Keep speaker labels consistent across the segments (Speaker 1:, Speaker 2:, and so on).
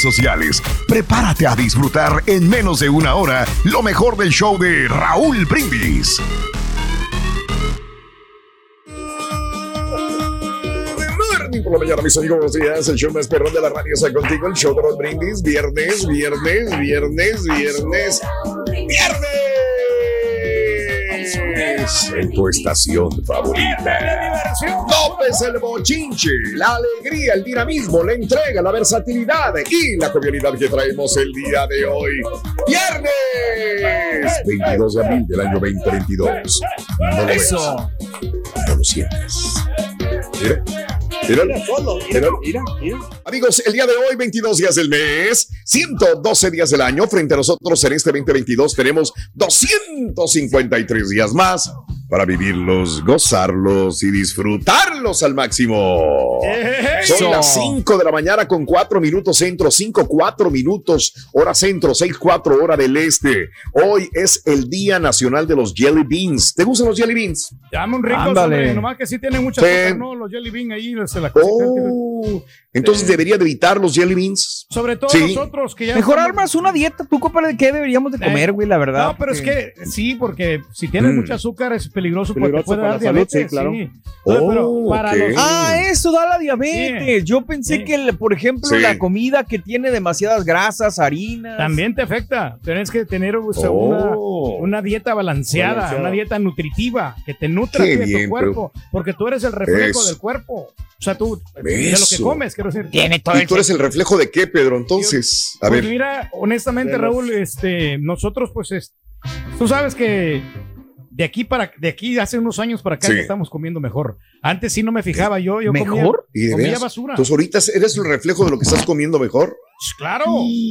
Speaker 1: sociales. Prepárate a disfrutar en menos de una hora lo mejor del show de Raúl Brindis.
Speaker 2: Por la mañana, mis amigos, buenos días. El show más perrón de la radio está contigo. El show de los brindis. Viernes, viernes, viernes, viernes, viernes. En tu estación favorita. López el bochinche, la alegría, el dinamismo, la entrega, la versatilidad y la jovialidad que traemos el día de hoy. Viernes 22 de abril del año 2022. No lo ves,
Speaker 3: Eso.
Speaker 2: no lo sientes. Mira. Amigos, el día de hoy, 22 días del mes, 112 días del año. Frente a nosotros en este 2022 tenemos 253 días más para vivirlos, gozarlos y disfrutarlos al máximo.
Speaker 3: Eso.
Speaker 2: Son las 5 de la mañana con 4 minutos centro, 5, 4 minutos hora centro, 6, 4 hora del este. Hoy es el Día Nacional de los Jelly Beans. ¿Te gustan los Jelly Beans?
Speaker 3: Llama un rico,
Speaker 2: Ándale.
Speaker 3: nomás que sí tiene mucha
Speaker 2: Sí.
Speaker 3: ¿no? Los jelly bean ahí, la cosita.
Speaker 2: Oh, entonces debería de evitar los Jelly Beans.
Speaker 3: Sobre todo
Speaker 2: Sí.
Speaker 3: nosotros que ya
Speaker 4: Mejor
Speaker 3: estamos-
Speaker 4: armas una dieta, tú, compadre, de qué deberíamos de comer, güey, la verdad.
Speaker 3: No, pero es que sí, porque si tienes
Speaker 2: Mm.
Speaker 3: mucha azúcar es peligroso, porque te puede
Speaker 4: para
Speaker 3: dar
Speaker 4: la salud,
Speaker 3: diabetes.
Speaker 4: sí, claro.
Speaker 3: sí. Entonces, pero
Speaker 2: Oh,
Speaker 3: para
Speaker 2: ok.
Speaker 3: los
Speaker 4: Ah, eso da la diabetes. Yo pensé
Speaker 3: Sí.
Speaker 4: que, el- por ejemplo,
Speaker 2: Sí.
Speaker 4: la comida que tiene demasiadas grasas, harinas.
Speaker 3: también te afecta. Tienes que tener o sea,
Speaker 2: Oh.
Speaker 3: una, una dieta balanceada,
Speaker 4: Balanceada.
Speaker 3: una dieta nutritiva, que te nutra de
Speaker 2: bien,
Speaker 3: tu cuerpo, porque tú eres el reflejo
Speaker 2: Eso.
Speaker 3: del cuerpo. O sea, tú, de lo que comes, quiero decir.
Speaker 4: Tiene todo
Speaker 2: ¿Y tú eres el reflejo de qué, Pedro? Entonces, a
Speaker 3: Pues
Speaker 2: ver.
Speaker 3: mira, honestamente, Raúl, este, nosotros, pues, es- tú sabes que de aquí para de aquí hace unos años para acá
Speaker 2: Sí.
Speaker 3: estamos comiendo mejor. Antes sí no me fijaba yo, yo comía,
Speaker 4: ¿Mejor?
Speaker 2: ¿Y de
Speaker 3: comía
Speaker 2: veras?
Speaker 3: basura.
Speaker 2: Entonces, ahorita eres el reflejo de lo que estás comiendo mejor.
Speaker 3: Claro,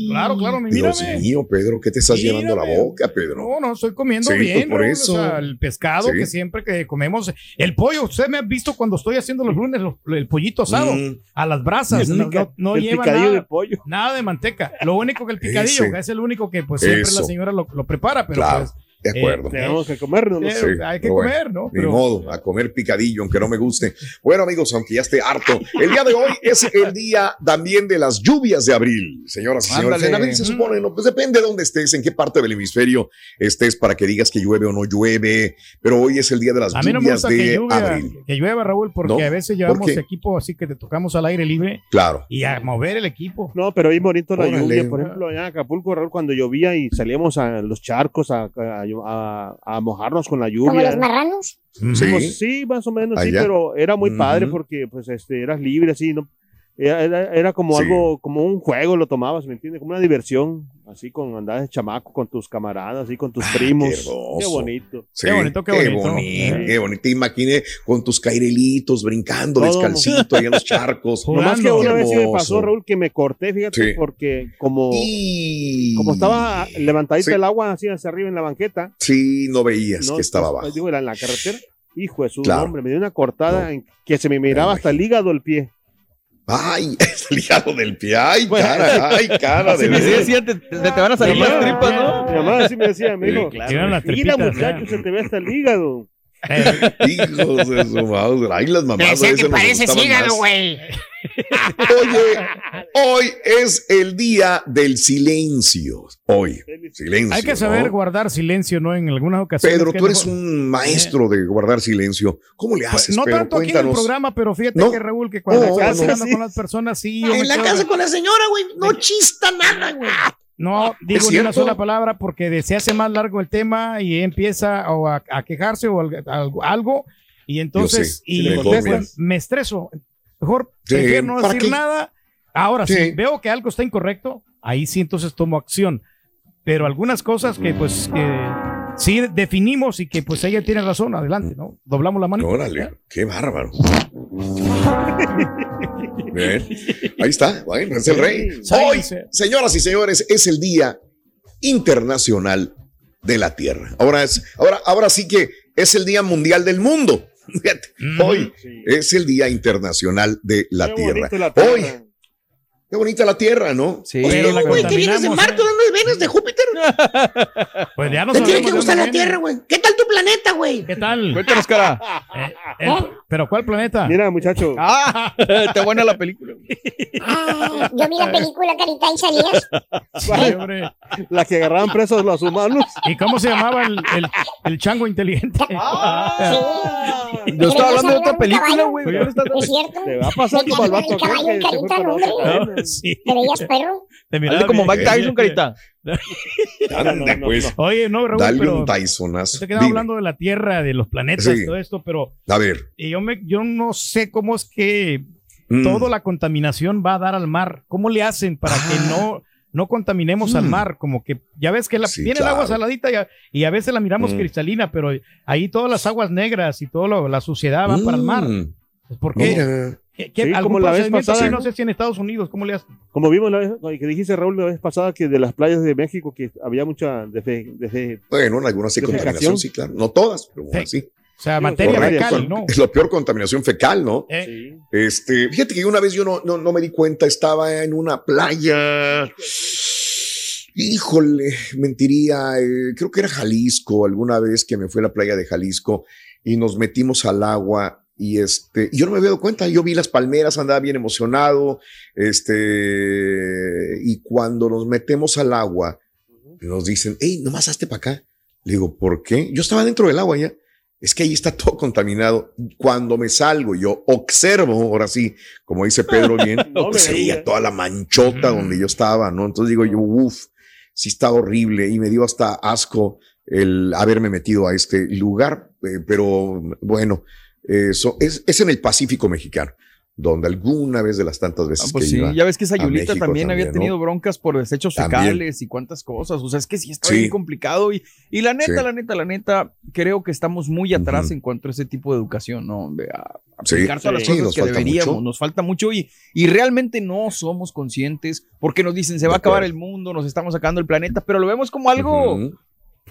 Speaker 3: claro, claro,
Speaker 2: Dios
Speaker 3: mírame.
Speaker 2: mío, Pedro, ¿qué te estás llevando a la
Speaker 3: Mírame.
Speaker 2: boca, Pedro?
Speaker 3: No, no, estoy comiendo
Speaker 2: Sí,
Speaker 3: bien,
Speaker 2: por eso.
Speaker 3: o sea, el pescado
Speaker 2: Sí.
Speaker 3: que siempre que comemos, el pollo, usted me ha visto cuando estoy haciendo los lunes el pollito asado
Speaker 2: Mm.
Speaker 3: a las brasas,
Speaker 4: El
Speaker 3: no,
Speaker 4: pica-
Speaker 3: no- no
Speaker 4: el
Speaker 3: lleva
Speaker 4: picadillo
Speaker 3: nada,
Speaker 4: de pollo.
Speaker 3: nada de manteca. Lo único que el picadillo
Speaker 2: Ese.
Speaker 3: es el único que pues siempre
Speaker 2: Eso.
Speaker 3: la señora lo, lo prepara, pero
Speaker 2: Claro,
Speaker 3: pues
Speaker 2: de acuerdo.
Speaker 3: eh,
Speaker 4: Tenemos que comernos.
Speaker 3: eh,
Speaker 2: Sí,
Speaker 3: hay que
Speaker 2: bueno,
Speaker 3: comer, ¿no?
Speaker 2: Ni
Speaker 3: Pero-
Speaker 2: modo, a comer picadillo, aunque no me guste. Bueno, amigos, aunque ya esté harto, el día de hoy es el día también de las lluvias de abril, señoras y señores. En abril se supone, no, pues depende de dónde estés, en qué parte del hemisferio estés para que digas que llueve o no llueve, pero hoy es el día de las
Speaker 3: A mí no me
Speaker 2: lluvias
Speaker 3: gusta que
Speaker 2: de
Speaker 3: llueva,
Speaker 2: abril.
Speaker 3: que llueva, Raúl, porque
Speaker 2: ¿No?
Speaker 3: a veces
Speaker 2: ¿Por
Speaker 3: llevamos equipo así que te tocamos al aire libre
Speaker 2: Claro.
Speaker 3: y a mover el equipo.
Speaker 5: No, pero ahí bonito la
Speaker 2: Órale.
Speaker 5: lluvia. Por ejemplo, allá en Acapulco, Raúl, cuando llovía y salíamos a los charcos a, a- a- a mojarnos con la
Speaker 6: ¿Como
Speaker 5: lluvia.
Speaker 6: los marranos?
Speaker 2: Sí.
Speaker 5: Sí, más o menos, sí, pero era muy padre porque pues este eras libre así, ¿no? Era, como
Speaker 2: Sí.
Speaker 5: algo, como un juego, lo tomabas, ¿me entiendes? Como una diversión, así con andar de chamaco con tus camaradas, así con tus
Speaker 2: Ah,
Speaker 5: primos.
Speaker 2: qué hermoso.
Speaker 5: Qué bonito.
Speaker 2: Sí,
Speaker 3: Qué bonito, qué bonito.
Speaker 2: bonito,
Speaker 5: Sí.
Speaker 2: qué bonito. Te imaginé con tus cairelitos brincando
Speaker 5: Todo.
Speaker 2: descalcito ahí en los charcos.
Speaker 5: Nomás que una vez sí me pasó, Raúl, que me corté, fíjate,
Speaker 2: Sí.
Speaker 5: porque como,
Speaker 2: Y...
Speaker 5: como estaba levantadita
Speaker 2: Sí.
Speaker 5: el agua así hacia arriba en la banqueta,
Speaker 2: Sí, no veías
Speaker 5: No,
Speaker 2: que estaba
Speaker 5: pues,
Speaker 2: abajo.
Speaker 5: Digo, era en la carretera. Hijo de su
Speaker 2: Claro.
Speaker 5: hombre, me dio una cortada
Speaker 2: No.
Speaker 5: en que se me miraba
Speaker 2: Me
Speaker 5: hasta el hígado el pie.
Speaker 2: Ay, es el hígado del pie. Ay, cara, ay, cara
Speaker 4: Sí,
Speaker 2: de
Speaker 4: me decía, te, te- te van a salir
Speaker 5: Mi
Speaker 4: las
Speaker 5: mamá-
Speaker 4: tripas, ¿no?
Speaker 5: Mi mamá así me decía, me dijo,
Speaker 3: Eran las
Speaker 5: mira muchacho, se te ve hasta el hígado.
Speaker 3: Eh,
Speaker 2: Hijos de su madre. Ay, las mamás. veces nos asustaban más.
Speaker 6: güey.
Speaker 2: Oye, hoy es el día del silencio. Hoy, silencio.
Speaker 3: hay que saber
Speaker 2: ¿no?
Speaker 3: guardar silencio, ¿no? En algunas ocasiones.
Speaker 2: Pedro,
Speaker 3: que
Speaker 2: tú
Speaker 3: es
Speaker 2: eres un maestro de guardar silencio. ¿Cómo le
Speaker 3: Pues,
Speaker 2: haces,
Speaker 3: no
Speaker 2: Pedro?
Speaker 3: tanto aquí en el programa, pero fíjate
Speaker 2: ¿No?
Speaker 3: que Raúl, que cuando
Speaker 2: No,
Speaker 3: estás
Speaker 2: no,
Speaker 3: hablando
Speaker 2: sí.
Speaker 3: con las personas, sí. yo
Speaker 6: En la
Speaker 3: quedo-
Speaker 6: casa con la señora, güey, no chista nada, güey.
Speaker 3: No digo ni una sola palabra porque se hace más largo el tema y empieza o a, a quejarse o al- algo, algo, y entonces y
Speaker 2: mejor,
Speaker 3: pues, me estreso. Mejor prefiero no
Speaker 2: ¿para
Speaker 3: decir
Speaker 2: qué?
Speaker 3: nada. Ahora,
Speaker 2: Sí.
Speaker 3: si veo que algo está incorrecto, ahí sí entonces tomo acción. Pero algunas cosas que pues que sí definimos y que pues ella tiene razón, adelante, ¿no? Doblamos la mano.
Speaker 2: Órale, qué bárbaro. Bien, ahí está, bueno, es el rey. Hoy, señoras y señores, es el Día Internacional de la Tierra. Ahora, es, ahora, ahora sí que es el Día Mundial del Mundo. Hoy
Speaker 5: Sí.
Speaker 2: es el Día Internacional de la
Speaker 5: Qué
Speaker 2: Tierra.
Speaker 5: bonito la tierra.
Speaker 2: Hoy, qué bonita la Tierra, ¿no?
Speaker 4: Sí.
Speaker 3: Pero la
Speaker 6: Güey, que vienes de Marte,
Speaker 3: ¿eh?
Speaker 6: ¿Dónde vienes de Júpiter?
Speaker 3: Pues ya no
Speaker 6: Te tiene que gustar la
Speaker 3: viene.
Speaker 6: Tierra, güey. ¿Qué tal tu planeta, güey?
Speaker 3: ¿Qué tal?
Speaker 4: Cuéntanos, cara.
Speaker 3: Eh, eh, ¿Pero cuál planeta?
Speaker 5: Mira, muchacho,
Speaker 4: Ah, está buena la película.
Speaker 7: Ah, yo vi la película Carita y salías.
Speaker 3: Sí, hombre.
Speaker 5: la que agarraban presos los humanos.
Speaker 3: ¿Y cómo se llamaba el, el, el chango inteligente?
Speaker 7: Sí.
Speaker 4: Yo estaba hablando de otra película, güey. ¿Cuál estás-
Speaker 7: ¿Es cierto?
Speaker 5: Te va a pasar como al vato aquel
Speaker 7: caballo,
Speaker 5: que se fue
Speaker 7: carita,
Speaker 5: con
Speaker 7: no,
Speaker 5: otra
Speaker 7: hombre.
Speaker 5: cadena.
Speaker 3: Sí.
Speaker 7: ¿Te veías perro?
Speaker 3: Te miraba
Speaker 4: Hazle como
Speaker 3: bien.
Speaker 4: Mike Tyson, carita.
Speaker 2: Ande,
Speaker 5: no, no,
Speaker 2: pues,
Speaker 3: Oye, no, Raúl,
Speaker 2: dale
Speaker 3: pero
Speaker 2: un Tysonazo.
Speaker 3: te quedaba hablando de la Tierra, de los planetas,
Speaker 2: Sí.
Speaker 3: todo esto, pero
Speaker 2: A ver.
Speaker 3: y yo, me, yo no sé cómo es que
Speaker 2: mm,
Speaker 3: toda la contaminación va a dar al mar. ¿Cómo le hacen para que
Speaker 2: Ah.
Speaker 3: no, no contaminemos al
Speaker 2: Mm.
Speaker 3: mar? Como que ya ves que la,
Speaker 2: Sí,
Speaker 3: viene el agua saladita y a, y a veces la miramos
Speaker 2: Mm.
Speaker 3: cristalina, pero ahí todas las aguas negras y toda la suciedad van para el mar.
Speaker 2: mm,
Speaker 3: Pues, ¿Por qué?
Speaker 2: Mira.
Speaker 3: ¿Qué- qué-
Speaker 5: Sí,
Speaker 3: algún
Speaker 5: como la vez pasada.
Speaker 3: no sé si en Estados Unidos, ¿cómo le hacen?
Speaker 5: Como vimos la vez, que dijiste Raúl la vez pasada que de las playas de México que había mucha defe- defe-
Speaker 2: Bueno, en algunas sí contaminación, sí, claro. No todas, pero
Speaker 3: Sí.
Speaker 2: bueno, sí.
Speaker 3: O sea, materia fecal, ¿no?
Speaker 2: Es lo peor contaminación fecal, ¿no?
Speaker 3: Eh.
Speaker 2: Este, fíjate que una vez yo no, no, no me di cuenta, estaba en una playa. Híjole, mentiría, eh, creo que era Jalisco, alguna vez que me fui a la playa de Jalisco y nos metimos al agua y este, yo no me había dado cuenta, yo vi las palmeras, andaba bien emocionado, este, y cuando nos metemos al agua, nos dicen, hey, nomás hazte para acá. Le digo, ¿por qué? Yo estaba dentro del agua ya. Es que ahí está todo contaminado. Cuando me salgo, yo observo, ahora sí, como dice Pedro bien,
Speaker 5: No
Speaker 2: pues se veía toda la manchota
Speaker 3: Mm.
Speaker 2: donde yo estaba, ¿no? Entonces digo yo, uff, sí está horrible y me dio hasta asco el haberme metido a este lugar, eh, pero bueno, eso es, es en el Pacífico mexicano, donde alguna vez de las tantas
Speaker 4: Ah,
Speaker 2: veces
Speaker 4: pues
Speaker 2: que
Speaker 4: sí,
Speaker 2: iba.
Speaker 4: ya ves que Sayulita
Speaker 2: México
Speaker 4: también, había tenido broncas por desechos
Speaker 2: También.
Speaker 4: fecales y cuántas cosas. O sea, es que sí está
Speaker 2: Sí.
Speaker 4: bien complicado. Y, y la neta,
Speaker 2: Sí.
Speaker 4: la neta, la neta, creo que estamos muy atrás en cuanto a ese tipo de educación, ¿no? De aplicar todas las cosas
Speaker 2: nos
Speaker 4: que deberíamos.
Speaker 2: mucho.
Speaker 4: Nos falta mucho y, y realmente no somos conscientes porque nos dicen se va
Speaker 2: De
Speaker 4: a acabar
Speaker 2: acuerdo.
Speaker 4: el mundo, nos estamos sacando el planeta, pero lo vemos como algo.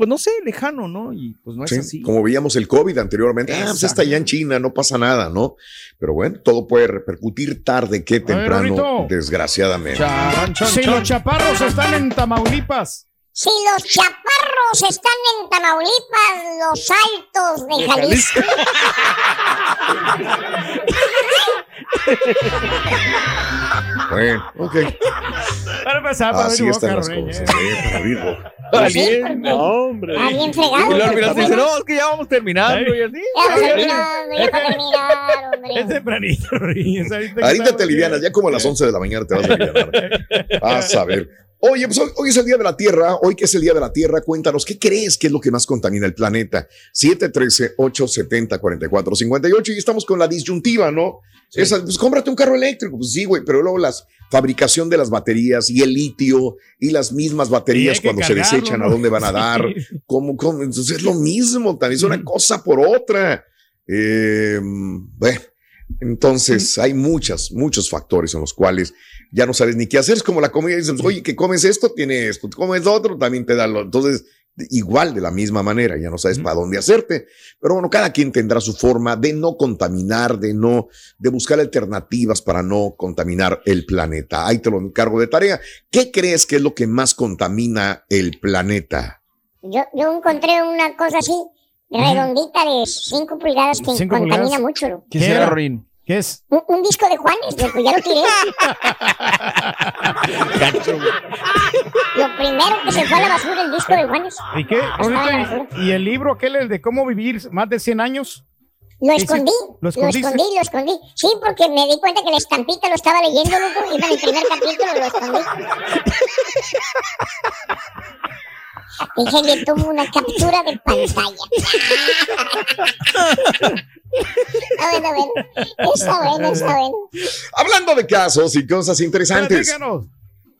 Speaker 4: Pues no sé, lejano, ¿no? Y pues no es
Speaker 2: Sí,
Speaker 4: así.
Speaker 2: Como veíamos el COVID anteriormente, ah, pues está allá en China, no pasa nada, ¿no? Pero bueno, todo puede repercutir tarde que temprano, desgraciadamente.
Speaker 4: Chan, chan,
Speaker 3: Si
Speaker 4: chan.
Speaker 3: los chaparros están en Tamaulipas,
Speaker 7: Si los chaparros están en Tamaulipas, los altos de Jalisco.
Speaker 2: Bueno, ok.
Speaker 3: para empezar, para
Speaker 2: Así
Speaker 3: abrir
Speaker 2: están
Speaker 3: boca,
Speaker 2: las
Speaker 3: Reña,
Speaker 2: cosas,
Speaker 3: ¿eh?
Speaker 2: eh, para abrir boca.
Speaker 7: Porque
Speaker 5: No, hombre.
Speaker 4: Y
Speaker 7: fregado.
Speaker 4: luego al final te dice,
Speaker 7: Ya
Speaker 4: no, es que ya vamos terminando y así.
Speaker 7: vamos terminando, ya para terminar,
Speaker 3: Es tempranito.
Speaker 2: Ahorita te alivianas, ya como a las 11 de la mañana te vas a aliviar. Vas a ver. Oye, pues hoy, hoy es el Día de la Tierra. Hoy que es el Día de la Tierra, cuéntanos, ¿qué crees que es lo que más contamina el planeta? 713-870-4458 y estamos con la disyuntiva, ¿no? Esa, pues cómprate un carro eléctrico, pues sí, güey, pero luego las fabricación de las baterías y el litio y las mismas baterías cuando se desechan, ¿a dónde van a dar?
Speaker 3: Sí.
Speaker 2: ¿Cómo, cómo? Entonces es lo mismo, también es una cosa por otra. Eh, bueno, entonces hay muchas, muchos factores en los cuales ya no sabes ni qué hacer. Es como la comida, dices, oye, que comes esto, tiene esto, comes lo otro, también te da lo. Entonces igual de la misma manera, ya no sabes para dónde hacerte, pero bueno, cada quien tendrá su forma de no contaminar, de no, de buscar alternativas para no contaminar el planeta. Ahí te lo encargo de tarea. ¿Qué crees que es lo que más contamina el planeta?
Speaker 7: Yo, yo encontré una cosa así, redondita de 5 pulgadas que
Speaker 3: Cinco
Speaker 7: contamina
Speaker 3: pulgadas.
Speaker 7: mucho.
Speaker 4: ¿Qué será, Rorín?
Speaker 3: ¿Qué es?
Speaker 7: Un, un disco de Juanes, loco, ya lo tiré. lo primero que se fue a la basura, el disco de Juanes.
Speaker 3: ¿Y qué? ¿Y el libro aquel, el de cómo vivir más de 100 años?
Speaker 7: Lo escondí,
Speaker 3: ¿Lo
Speaker 7: lo
Speaker 3: escondiste?
Speaker 7: escondí, lo escondí. Sí, porque me di cuenta que la estampita lo estaba leyendo, loco. Iba en el primer capítulo, lo escondí. Dije, le tomo una captura de pantalla. Está bueno, bueno. Está bueno, está bueno.
Speaker 2: Hablando de casos y cosas interesantes.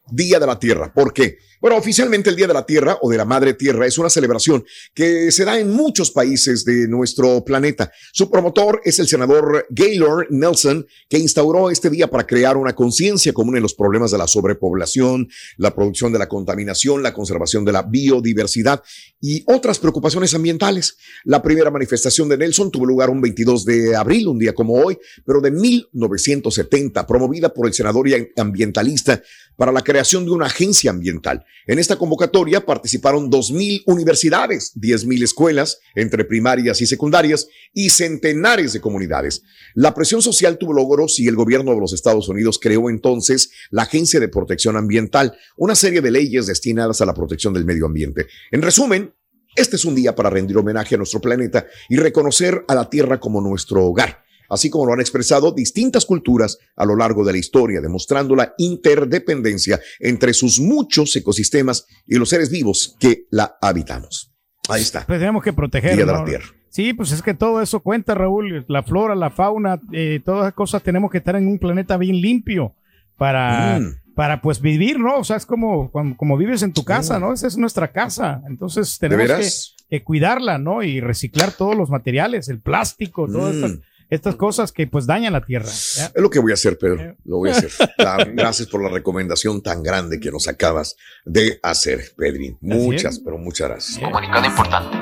Speaker 2: Día de la Tierra. ¿Por qué? Bueno, oficialmente el Día de la Tierra o de la Madre Tierra es una celebración que se da en muchos países de nuestro planeta. Su promotor es el senador Gaylord Nelson, que instauró este día para crear una conciencia común en los problemas de la sobrepoblación, la producción de la contaminación, la conservación de la biodiversidad y otras preocupaciones ambientales. La primera manifestación de Nelson tuvo lugar un 22 de abril, un día como hoy, pero de 1970, promovida por el senador y ambientalista para la creación de una agencia ambiental. En esta convocatoria participaron 2.000 universidades, 10.000 escuelas, entre primarias y secundarias, y centenares de comunidades. La presión social tuvo logros y el gobierno de los Estados Unidos creó entonces la Agencia de Protección Ambiental, una serie de leyes destinadas a la protección del medio ambiente. En resumen, este es un día para rendir homenaje a nuestro planeta y reconocer a la Tierra como nuestro hogar así como lo han expresado distintas culturas a lo largo de la historia, demostrando la interdependencia entre sus muchos ecosistemas y los seres vivos que la habitamos. Ahí está.
Speaker 3: Pues tenemos que proteger.
Speaker 2: Día de la Tierra.
Speaker 3: Sí, pues es que todo eso cuenta, Raúl. La flora, la fauna, eh, todas esas cosas tenemos que estar en un planeta bien limpio para,
Speaker 2: Mm.
Speaker 3: para pues vivir, ¿no? O sea, es como, como, como vives en tu casa, ¿no? Esa es nuestra casa. Entonces tenemos que, cuidarla, ¿no? Y reciclar todos los materiales, el plástico, todas
Speaker 2: Mm.
Speaker 3: estas, estas cosas que pues dañan la tierra. ¿ya?
Speaker 2: Es lo que voy a hacer, Pedro. Lo voy a hacer. Gracias por la recomendación tan grande que nos acabas de hacer, Pedrin. Muchas, pero muchas gracias.
Speaker 8: Comunicado importante.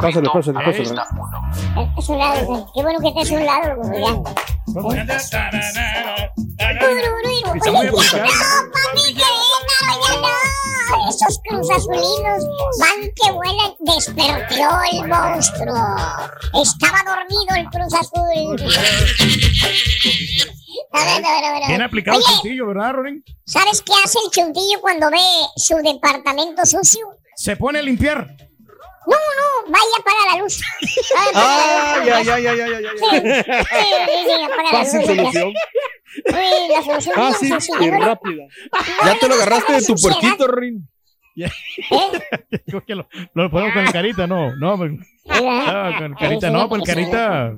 Speaker 5: Pásale, pásale, pásale.
Speaker 7: Es un lado, güey. Qué bueno que estés a un lado, loco, ya. Esos cruzazulinos van que vuelan. Despertó el monstruo. Estaba dormido el Cruz Azul. A ver, a ver, a ver.
Speaker 3: Bien aplicado el
Speaker 7: Oye,
Speaker 3: chuntillo, ¿verdad, Rorín?
Speaker 7: ¿sabes qué hace el chuntillo cuando ve su departamento sucio?
Speaker 3: Se pone a limpiar.
Speaker 7: No, no, vaya apaga la luz.
Speaker 5: Ay, ay, ay, ay, ay, ay,
Speaker 7: Sí,
Speaker 5: ay.
Speaker 7: sí, sí, sí, apaga la luz.
Speaker 5: solución.
Speaker 7: Sí, la solución es
Speaker 5: Fácil
Speaker 7: sencilla,
Speaker 5: y rápida.
Speaker 4: Ya te lo agarraste de tu puerquito.
Speaker 7: ¿Eh?
Speaker 3: Creo que lo, lo ponemos con el carita, no, no, pues, no, con el carita, no, pues el carita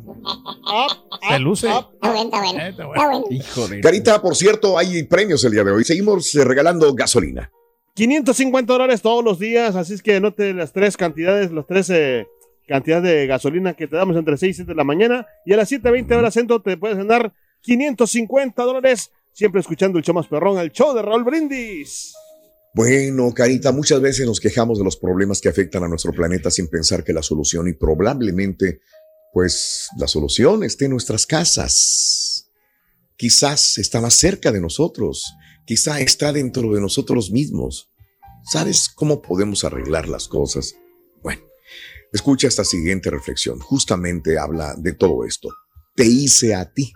Speaker 3: se luce.
Speaker 7: Está bueno, está bueno.
Speaker 3: Eh, está.
Speaker 2: Carita, por cierto, hay premios el día de hoy. Seguimos eh, regalando gasolina.
Speaker 5: 550 dólares todos los días, así es que anote las tres cantidades, las tres eh, cantidades de gasolina que te damos entre 6 y 7 de la mañana. Y a las 7.20 horas centro te puedes ganar 550 dólares, siempre escuchando el show más perrón, el show de Raúl Brindis.
Speaker 2: Bueno, Carita, muchas veces nos quejamos de los problemas que afectan a nuestro planeta sin pensar que la solución y probablemente, pues, la solución esté en nuestras casas. Quizás está más cerca de nosotros, quizá está dentro de nosotros mismos. ¿Sabes cómo podemos arreglar las cosas? Bueno, escucha esta siguiente reflexión. Justamente habla de todo esto. Te hice a ti.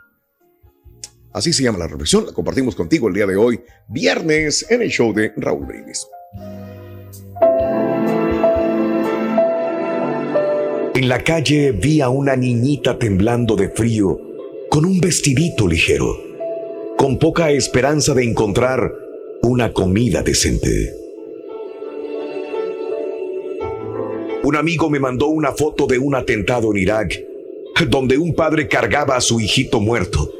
Speaker 2: Así se llama la reflexión. La compartimos contigo el día de hoy, viernes, en el show de Raúl Brindis.
Speaker 9: En la calle vi a una niñita temblando de frío, con un vestidito ligero, con poca esperanza de encontrar una comida decente. Un amigo me mandó una foto de un atentado en Irak, donde un padre cargaba a su hijito muerto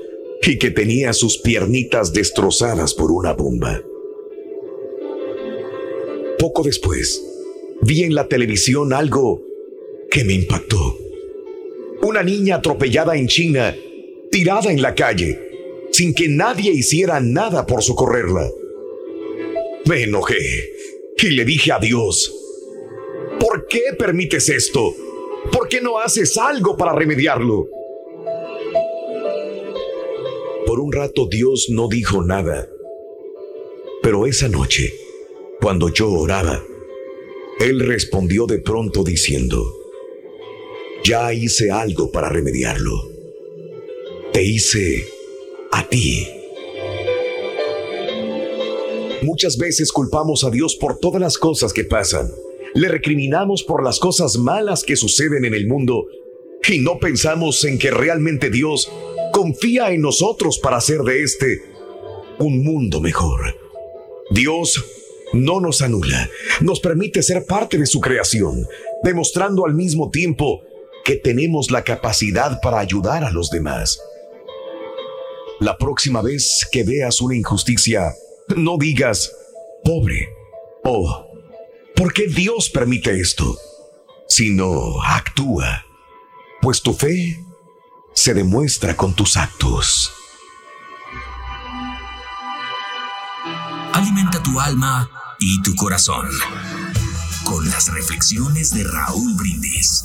Speaker 9: y que tenía sus piernitas destrozadas por una bomba. Poco después, vi en la televisión algo que me impactó. Una niña atropellada en China, tirada en la calle, sin que nadie hiciera nada por socorrerla. Me enojé y le dije a Dios, ¿Por qué permites esto? ¿Por qué no haces algo para remediarlo? Por un rato Dios no dijo nada. Pero esa noche, cuando yo oraba, Él respondió de pronto diciendo, ya hice algo para remediarlo. Te hice a ti. Muchas veces culpamos a Dios por todas las cosas que pasan. Le recriminamos por las cosas malas que suceden en el mundo y no pensamos en que realmente Dios confía en nosotros para hacer de este un mundo mejor. Dios no nos anula, nos permite ser parte de su creación, demostrando al mismo tiempo que tenemos la capacidad para ayudar a los demás. La próxima vez que veas una injusticia, no digas, pobre, o ¿por qué Dios permite esto? Sino actúa, pues tu fe se demuestra con tus actos.
Speaker 8: Alimenta tu alma y tu corazón con las reflexiones de Raúl Brindis.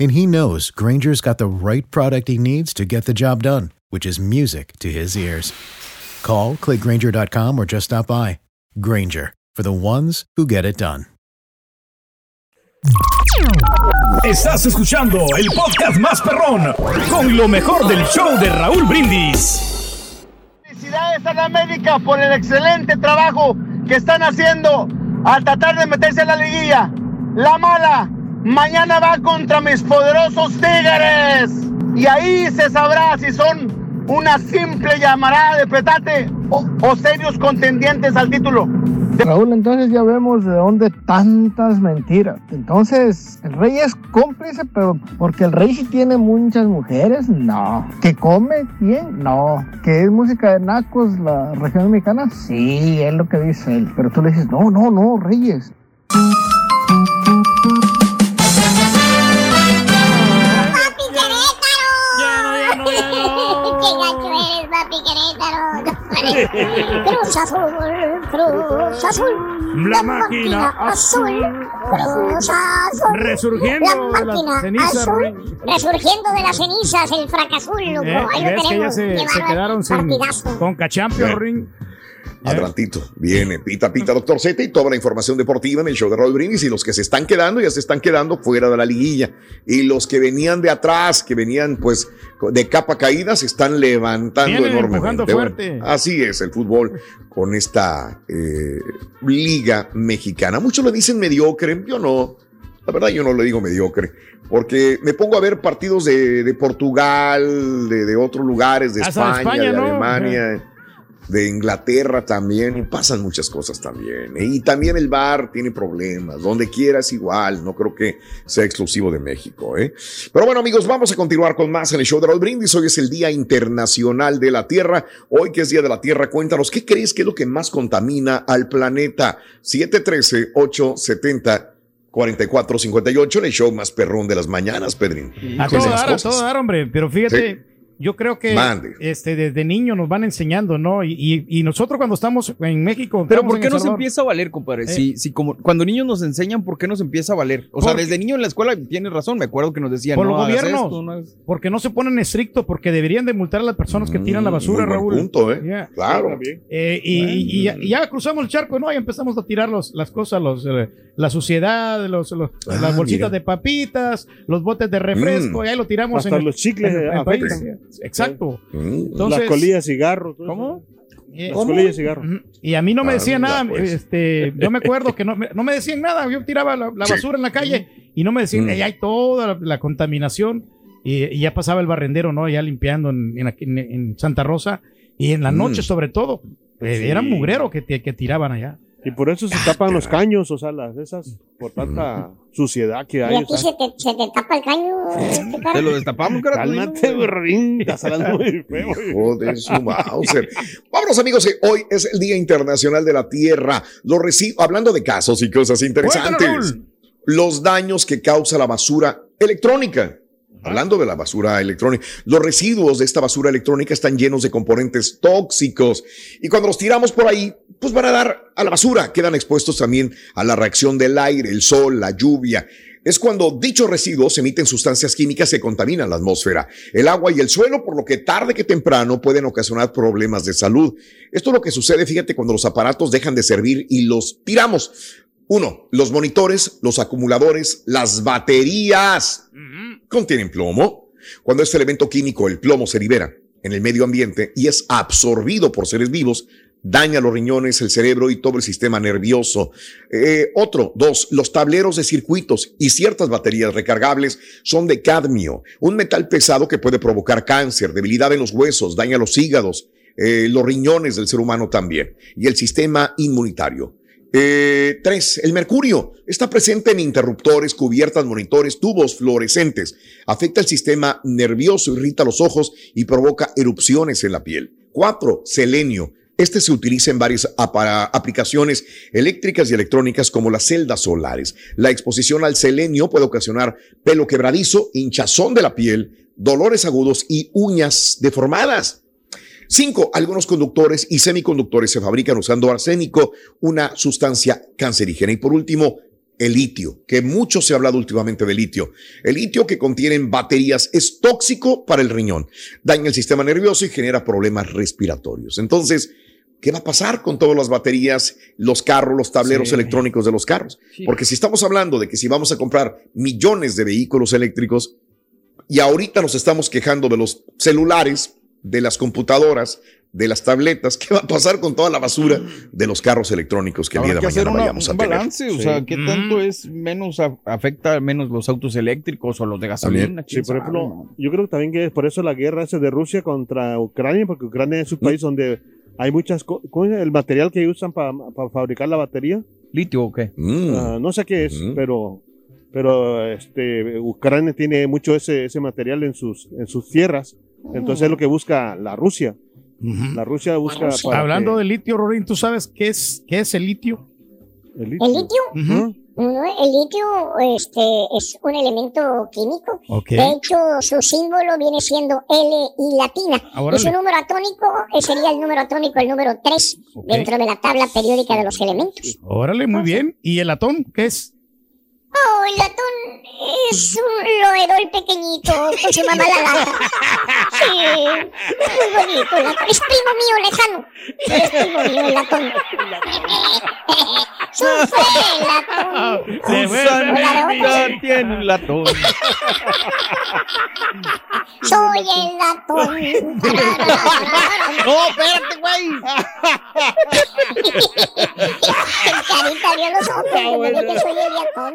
Speaker 10: And he knows Granger's got the right product he needs to get the job done, which is music to his ears. Call, clickgranger.com, or just stop by. Granger, for the ones who get it done.
Speaker 11: Estás escuchando el podcast más perrón con lo mejor del show de Raúl Brindis.
Speaker 12: Felicidades a la América por el excelente trabajo que están haciendo al tratar de meterse en la liguilla. La mala mañana va contra mis poderosos Tigres. Y ahí se sabrá si son una simple llamarada de petate o, o serios contendientes al título.
Speaker 13: Raúl, entonces ya vemos de dónde tantas mentiras. Entonces, ¿el rey es cómplice, pero porque el rey sí tiene muchas mujeres? No. ¿Que come bien? No. ¿Que es música de nacos la región mexicana? Sí, es lo que dice él. Pero tú le dices, no, no, no, Reyes.
Speaker 7: Cruz Azul, Cruz Azul.
Speaker 3: La máquina azul.
Speaker 7: Cruz Azul.
Speaker 3: Resurgiendo
Speaker 7: la
Speaker 3: de las cenizas,
Speaker 7: azul. Resurgiendo de las cenizas, el fracazul, loco.
Speaker 3: Eh,
Speaker 7: Ahí lo
Speaker 3: que ya
Speaker 7: tenemos.
Speaker 3: se,
Speaker 7: Qué
Speaker 3: se
Speaker 7: bárbaro.
Speaker 3: quedaron sin
Speaker 7: Partidazo.
Speaker 3: Conca Champions
Speaker 2: Eh.
Speaker 3: Ring.
Speaker 2: Adelantito, viene pita pita doctor Z y toda la información deportiva en el show de Raúl Brindis y los que se están quedando ya se están quedando fuera de la liguilla y los que venían de atrás, que venían pues de capa caída se están levantando
Speaker 3: Vienen
Speaker 2: enormemente. Bueno, así es el fútbol con esta eh, liga mexicana. Muchos le dicen mediocre, yo no. La verdad yo no le digo mediocre, porque me pongo a ver partidos de, de Portugal, de, de otros lugares, de
Speaker 3: Hasta
Speaker 2: España,
Speaker 3: España,
Speaker 2: de
Speaker 3: ¿no?
Speaker 2: De Inglaterra también, y pasan muchas cosas también. Y también el bar tiene problemas, donde quiera es igual, no creo que sea exclusivo de México. ¿eh? Pero bueno amigos, vamos a continuar con más en el show de Raúl Brindis. Hoy es el Día Internacional de la Tierra. Hoy que es Día de la Tierra, cuéntanos, ¿qué crees que es lo que más contamina al planeta? 713-870-4458, en el show más perrón de las mañanas, Pedrín.
Speaker 3: A todo dar, a todo dar, hombre. Pero fíjate, Yo creo que
Speaker 2: Mande.
Speaker 3: este, desde niño nos van enseñando, ¿no? Y, y- y nosotros cuando estamos en México.
Speaker 4: Pero ¿por qué nos
Speaker 3: Salvador,
Speaker 4: empieza a valer, compadre?
Speaker 3: Eh.
Speaker 4: Si, si como cuando niños nos enseñan, ¿por qué nos empieza a valer? O sea, desde niño en la escuela tienes razón, me acuerdo que nos decían,
Speaker 3: Por
Speaker 4: no
Speaker 3: los gobiernos.
Speaker 4: esto, no hagas-
Speaker 3: Porque no se ponen estrictos, porque deberían de multar a las personas que tiran la basura,
Speaker 2: Mm, muy buen
Speaker 3: Raúl.
Speaker 2: punto, ¿eh?
Speaker 3: Yeah.
Speaker 2: Claro.
Speaker 3: Eh, y, y- y ya, y ya cruzamos el charco, ¿no? Y empezamos a tirar los- las cosas, los, eh, la suciedad, los, los-
Speaker 5: Ah,
Speaker 3: las bolsitas
Speaker 5: mira.
Speaker 3: de papitas, los botes de refresco,
Speaker 5: Mm.
Speaker 3: y ahí lo tiramos
Speaker 5: Hasta
Speaker 3: en el-
Speaker 5: los chicles
Speaker 3: en
Speaker 5: afectan.
Speaker 3: país. Exacto.
Speaker 2: Mm.
Speaker 3: Entonces-
Speaker 5: Las colillas de cigarro. todo
Speaker 3: ¿Cómo?
Speaker 5: eso. Las colillas de cigarro.
Speaker 3: Ujú. Y a mí no me decían
Speaker 5: Anda,
Speaker 3: nada.
Speaker 5: pues.
Speaker 3: Este, yo me acuerdo que no me, no me decían nada. Yo tiraba la, la
Speaker 5: Sí.
Speaker 3: basura en la calle y no me decían,
Speaker 5: Mm.
Speaker 3: "Ey, hay toda la, la contaminación. Y, y ya pasaba el barrendero, ¿no? Ya limpiando en, en aquí- en- en Santa Rosa. Y en la
Speaker 5: Mm.
Speaker 3: noche, sobre todo. eh,
Speaker 5: Sí.
Speaker 3: Era mugrero que, te- que tiraban allá.
Speaker 5: Y por eso se tapan los caños, o sea, las esas, por tanta suciedad que
Speaker 7: Y
Speaker 5: hay.
Speaker 7: aquí
Speaker 5: o sea.
Speaker 7: se te, se te tapa el caño. este.
Speaker 4: Te lo destapamos, cara.
Speaker 5: Cálmate, burrín, estás hablando muy feo.
Speaker 2: Hijo de su Mauser. Vámonos, amigos, que hoy es el Día Internacional de la Tierra. Lo recibo, hablando de casos y cosas interesantes. Los daños que causa la basura electrónica. Hablando de la basura electrónica, los residuos de esta basura electrónica están llenos de componentes tóxicos y cuando los tiramos por ahí, pues van a dar a la basura. Quedan expuestos también a la reacción del aire, el sol, la lluvia. Es cuando dichos residuos emiten sustancias químicas que contaminan la atmósfera, el agua y el suelo, por lo que tarde que temprano pueden ocasionar problemas de salud. Esto es lo que sucede, fíjate, cuando los aparatos dejan de servir y los tiramos. Uno, los monitores, los acumuladores, las baterías contienen plomo. Cuando este elemento químico, el plomo, se libera en el medio ambiente y es absorbido por seres vivos, daña los riñones, el cerebro y todo el sistema nervioso. Eh, otro, dos, los tableros de circuitos y ciertas baterías recargables son de cadmio, un metal pesado que puede provocar cáncer, debilidad en los huesos, daña los hígados, eh, los riñones del ser humano también y el sistema inmunitario. Eh, tres, el mercurio está presente en interruptores, cubiertas, monitores, tubos fluorescentes. Afecta el sistema nervioso, irrita los ojos y provoca erupciones en la piel. Cuatro, selenio. Este se utiliza en varias aplicaciones eléctricas y electrónicas como las celdas solares. La exposición al selenio puede ocasionar pelo quebradizo, hinchazón de la piel, dolores agudos y uñas deformadas. Cinco, algunos conductores y semiconductores se fabrican usando arsénico, una sustancia cancerígena. Y por último, el litio, que mucho se ha hablado últimamente de litio. El litio que contiene en baterías es tóxico para el riñón, daña el sistema nervioso y genera problemas respiratorios. Entonces, ¿qué va a pasar con todas las baterías, los carros, los tableros
Speaker 3: Sí.
Speaker 2: electrónicos de los carros? Porque si estamos hablando de que si vamos a comprar millones de vehículos eléctricos, y ahorita nos estamos quejando de los celulares, de las computadoras, de las tabletas. ¿Qué va a pasar con toda la basura de los carros electrónicos que el día de mañana
Speaker 4: una-
Speaker 2: vayamos a
Speaker 4: un
Speaker 2: tener?
Speaker 4: balance, o sea, ¿qué tanto es menos a- afecta menos los autos eléctricos o los de gasolina?
Speaker 5: Sí,
Speaker 4: ¿Quién
Speaker 5: por ejemplo, yo creo que también que es por eso la guerra esa de Rusia contra Ucrania, porque Ucrania es un país donde hay muchas cosas. El material que usan para fabricar la batería.
Speaker 4: ¿Litio o qué?
Speaker 2: Mm.
Speaker 5: Ah, no sé qué es, pero pero este Ucrania tiene mucho ese, ese material en sus en sus tierras. Entonces es lo que busca la Rusia. La Rusia busca. para
Speaker 3: Hablando
Speaker 5: que-
Speaker 3: de litio, Rorín, ¿tú sabes qué es, qué es el litio?
Speaker 5: ¿El
Speaker 7: ¿El litio? No, el litio este, es un elemento químico. De hecho, su símbolo viene siendo L y latina.
Speaker 3: Ah, órale.
Speaker 7: y su número atómico eh, sería el número atómico, el número 3,
Speaker 3: Ok.
Speaker 7: dentro de la tabla periódica de los elementos.
Speaker 3: Órale, muy bien. ¿Y el atón qué es?
Speaker 7: Oh, el latón es un roedor pequeñito con su mamá la lata. Sí, es muy bonito el latón. Es primo mío lejano. Es primo mío el latón. Sufre el latón.
Speaker 4: Su Sanita tiene un latón.
Speaker 7: Soy el latón.
Speaker 4: No, espérate, güey.
Speaker 7: Carita abrió los ojos. ¿de que soy el latón?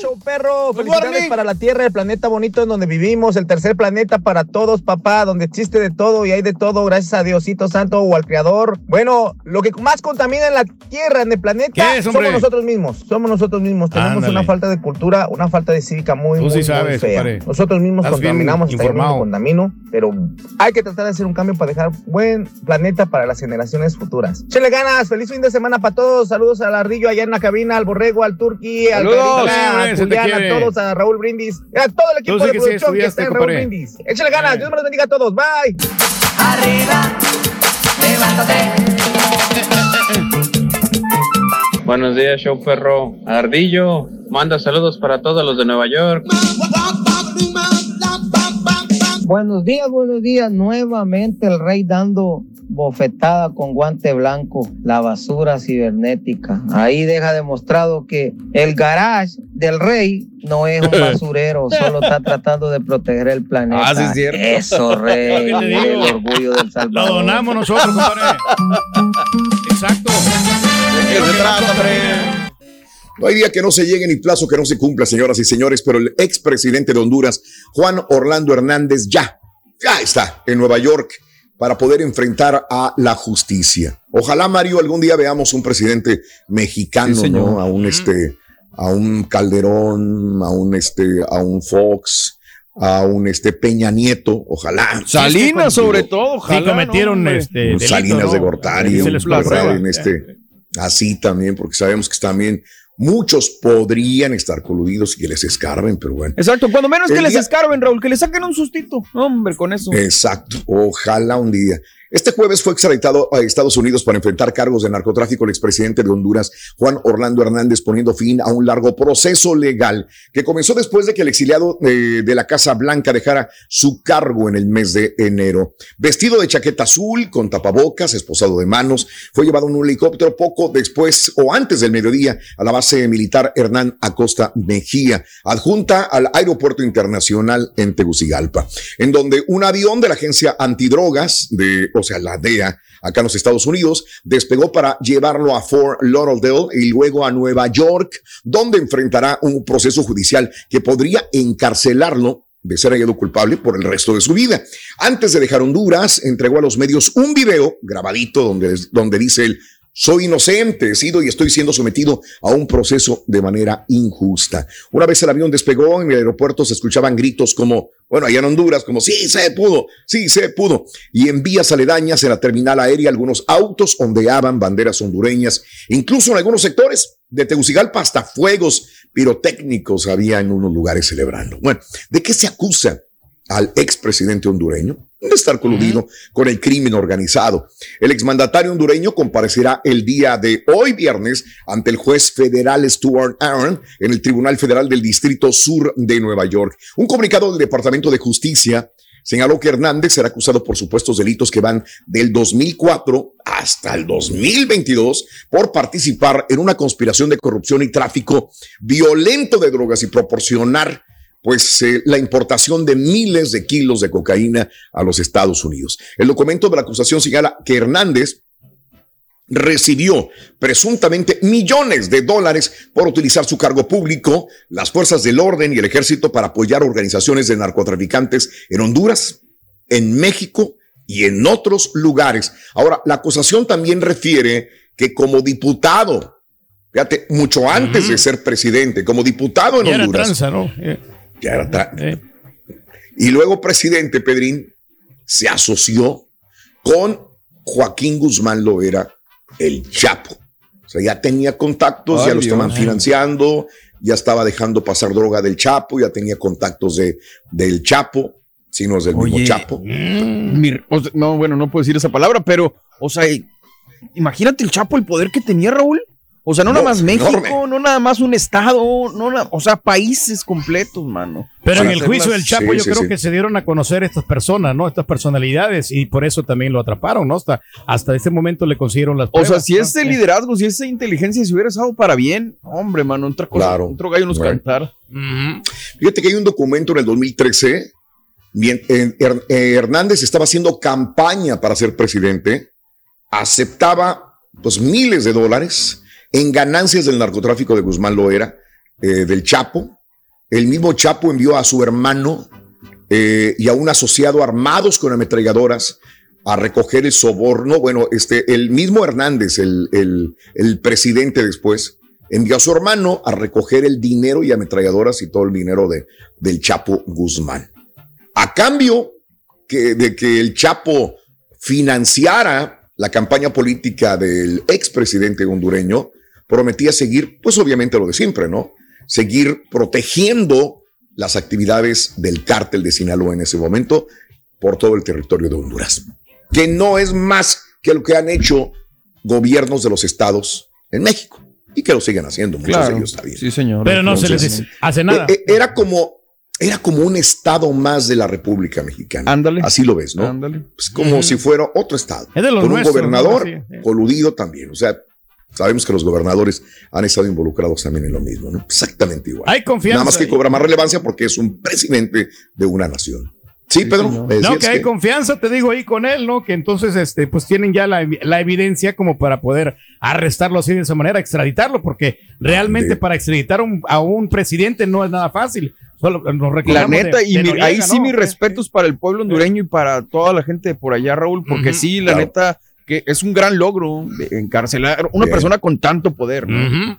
Speaker 14: Show perro. Felicidades para la Tierra, el planeta bonito en donde vivimos, el tercer planeta para todos, papá, donde existe de todo y hay de todo, gracias a Diosito Santo o al Creador. Bueno, lo que más contamina en la Tierra, en el planeta, somos nosotros mismos. Somos nosotros mismos. Tenemos
Speaker 3: Ándale.
Speaker 14: una falta de cultura, una falta de cívica muy,
Speaker 3: Tú
Speaker 14: muy,
Speaker 3: sí
Speaker 14: muy
Speaker 3: sabes,
Speaker 14: fea. Nosotros mismos
Speaker 3: Estás
Speaker 14: contaminamos, hasta yo mismo contamino, pero hay que tratar de hacer un cambio para dejar buen planeta para las generaciones futuras. Chele ganas, feliz fin de semana para todos. Saludos al Ardillo allá en la cabina, al Borrego, al Turqui, al Carita, a Julián, a todos, a Raúl Brindis, a todo el equipo de
Speaker 3: que
Speaker 14: producción que está en Raúl. Brindis. Échale ganas, Dios me los bendiga a todos. Bye.
Speaker 15: Buenos días, show perro. Ardillo, manda saludos para todos los de Nueva York.
Speaker 14: Buenos días, buenos días. Nuevamente el rey dando bofetada con guante blanco, la basura cibernética. Ahí deja demostrado que el garage del rey no es un basurero, solo está tratando de proteger el planeta.
Speaker 3: Ah, sí, es cierto.
Speaker 14: Eso, rey,
Speaker 3: Lo
Speaker 14: el orgullo del
Speaker 3: Lo
Speaker 14: Salvador.
Speaker 3: donamos nosotros, compadre. Exacto.
Speaker 2: No hay día que no se llegue ni plazo que no se cumpla, señoras y señores, pero el expresidente de Honduras, Juan Orlando Hernández, ya, ya está en Nueva York para poder enfrentar a la justicia. Ojalá, Mario, algún día veamos un presidente mexicano,
Speaker 4: Sí, señor.
Speaker 2: ¿no? A un este, a un Calderón, a un este, a un Fox, a un este Peña Nieto, ojalá.
Speaker 4: Salinas, sobre todo,
Speaker 3: Sí,
Speaker 4: ojalá.
Speaker 3: cometieron
Speaker 4: no,
Speaker 3: este. Delito,
Speaker 2: Salinas
Speaker 3: ¿no?
Speaker 2: de Gortari,
Speaker 3: Se
Speaker 2: un
Speaker 3: les
Speaker 2: en este, así también, porque sabemos que también muchos podrían estar coludidos y que les escarben, pero bueno.
Speaker 4: Exacto, cuando menos que les escarben, Raúl, que le saquen un sustito. Hombre, con eso.
Speaker 2: Exacto, ojalá un día. Este jueves fue extraditado a Estados Unidos para enfrentar cargos de narcotráfico el expresidente de Honduras, Juan Orlando Hernández, poniendo fin a un largo proceso legal que comenzó después de que el exiliado eh, de la Casa Blanca dejara su cargo en el mes de enero. Vestido de chaqueta azul, con tapabocas, esposado de manos, fue llevado en un helicóptero poco después o antes del mediodía a la base militar Hernán Acosta Mejía, adjunta al Aeropuerto Internacional en Tegucigalpa, en donde un avión de la agencia antidrogas de, o sea, la DEA, acá en los Estados Unidos, despegó para llevarlo a Fort Lauderdale y luego a Nueva York, donde enfrentará un proceso judicial que podría encarcelarlo de ser hallado culpable por el resto de su vida. Antes de dejar Honduras, entregó a los medios un video grabadito donde, donde dice él, soy inocente, he sido y estoy siendo sometido a un proceso de manera injusta. Una vez el avión despegó, en el aeropuerto se escuchaban gritos como, bueno, allá en Honduras, como, sí, se pudo, sí, se pudo. Y en vías aledañas, en la terminal aérea, algunos autos ondeaban banderas hondureñas. Incluso en algunos sectores de Tegucigalpa, hasta fuegos pirotécnicos había en unos lugares celebrando. Bueno, ¿de qué se acusa al expresidente hondureño? de estar coludido con el crimen organizado. El exmandatario hondureño comparecerá el día de hoy viernes ante el juez federal Stuart Aaron en el Tribunal Federal del Distrito Sur de Nueva York. Un comunicado del Departamento de Justicia señaló que Hernández será acusado por supuestos delitos que van del 2004 hasta el 2022 por participar en una conspiración de corrupción y tráfico violento de drogas y proporcionar pues eh, la importación de miles de kilos de cocaína a los Estados Unidos. El documento de la acusación señala que Hernández recibió presuntamente millones de dólares por utilizar su cargo público, las fuerzas del orden y el ejército para apoyar organizaciones de narcotraficantes en Honduras, en México y en otros lugares. Ahora, la acusación también refiere que como diputado, fíjate, mucho antes uh -huh. de ser presidente, como diputado en Honduras.
Speaker 3: Tranza, ¿no?
Speaker 2: Ya era eh. Y luego presidente Pedrín se asoció con Joaquín Guzmán Loera, el Chapo. O sea, ya tenía contactos, ya lo estaban
Speaker 4: Dios.
Speaker 2: financiando, ya estaba dejando pasar droga del Chapo, ya tenía contactos de, del Chapo, si no es del mismo Chapo.
Speaker 4: o sea, no, bueno, no puedo decir esa palabra, pero, o sea, imagínate el Chapo, el poder que tenía Raúl. O sea, no,
Speaker 2: No,
Speaker 4: nada más México,
Speaker 2: enorme.
Speaker 4: no nada más un estado, no na- o sea, países completos, mano.
Speaker 3: Pero en el juicio
Speaker 4: las-
Speaker 3: del Chapo
Speaker 2: Sí,
Speaker 3: yo
Speaker 2: sí,
Speaker 3: creo
Speaker 2: sí.
Speaker 3: que se dieron a conocer estas personas, ¿no? Estas personalidades y por eso también lo atraparon, ¿no? Hasta, hasta ese momento le consiguieron las
Speaker 4: O sea,
Speaker 3: pruebas,
Speaker 4: si
Speaker 3: ¿no?
Speaker 4: ese liderazgo, si esa inteligencia se hubiera usado para bien, hombre, mano, otra cosa,
Speaker 2: Claro.
Speaker 4: otro gallo nos
Speaker 2: Bueno.
Speaker 4: cantar.
Speaker 2: Fíjate que hay un documento en el 2013. Bien, eh, Her- eh, Hernández estaba haciendo campaña para ser presidente, aceptaba pues miles de dólares en ganancias del narcotráfico de Guzmán Loera eh, del Chapo. El mismo Chapo envió a su hermano eh, y a un asociado armados con ametralladoras a recoger el soborno. Bueno, este, el mismo Hernández, el, el, presidente después, envió a su hermano a recoger el dinero y ametralladoras y todo el dinero de, del Chapo Guzmán. A cambio que, de que el Chapo financiara la campaña política del expresidente hondureño, prometía seguir, pues obviamente lo de siempre, ¿no? Seguir protegiendo las actividades del cártel de Sinaloa en ese momento por todo el territorio de Honduras, que no es más que lo que han hecho gobiernos de los estados en México y que lo siguen haciendo, muchos
Speaker 4: Claro.
Speaker 2: de ellos también.
Speaker 4: Sí, señor.
Speaker 3: Pero no se les hace nada.
Speaker 2: eh, eh, Era como, era como un estado más de la República Mexicana.
Speaker 4: Ándale.
Speaker 2: Así lo ves, ¿no?
Speaker 4: Ándale.
Speaker 2: Es como si fuera otro estado.
Speaker 3: Es de los
Speaker 2: con un gobernador
Speaker 3: ¿no? Sí, sí.
Speaker 2: coludido también. O sea, sabemos que los gobernadores han estado involucrados también en lo mismo, ¿no? Exactamente igual.
Speaker 3: Hay confianza.
Speaker 2: Nada más que cobra más relevancia porque es un presidente de una nación. Sí, Pedro.
Speaker 3: No, que hay confianza, te digo ahí con él, ¿no? Que entonces, este, pues tienen ya la, evi- la evidencia como para poder arrestarlo así de esa manera, extraditarlo, porque realmente para extraditar un- a un presidente no es nada fácil. Solo nos
Speaker 4: La neta,
Speaker 3: de-
Speaker 4: y
Speaker 3: de
Speaker 4: mi-
Speaker 3: Noriega,
Speaker 4: ahí sí
Speaker 3: ¿no?
Speaker 4: mis respetos para el pueblo hondureño y para toda la gente de por allá, Raúl, porque sí, la
Speaker 3: claro.
Speaker 4: neta, que es un gran logro encarcelar a una
Speaker 2: Bien.
Speaker 4: persona con tanto poder. ¿no?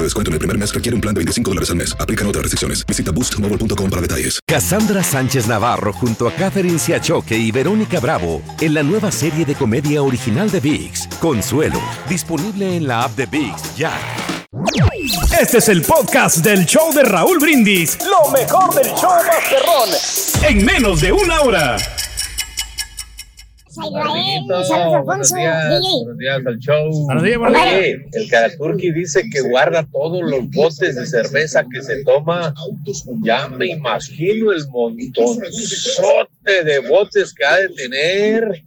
Speaker 16: de descuento en el primer mes requiere un plan de 25 dólares al mes. Aplican otras restricciones. Visita boostmobile.com para detalles.
Speaker 17: Cassandra Sánchez Navarro junto a Catherine Siachoque y Verónica Bravo en la nueva serie de comedia original de VIX, Consuelo, disponible en la app de VIX ya.
Speaker 11: Este es el podcast del show de Raúl Brindis. Lo mejor del show Masterrón. En menos de una hora.
Speaker 7: Saludos Alfonso, DJ.
Speaker 15: Buenos días al show.
Speaker 3: Buenos días, buenos días.
Speaker 15: Oye, el Karaturki dice que guarda todos los botes de cerveza que se toma. Ya me imagino el montonzote de botes que ha de tener.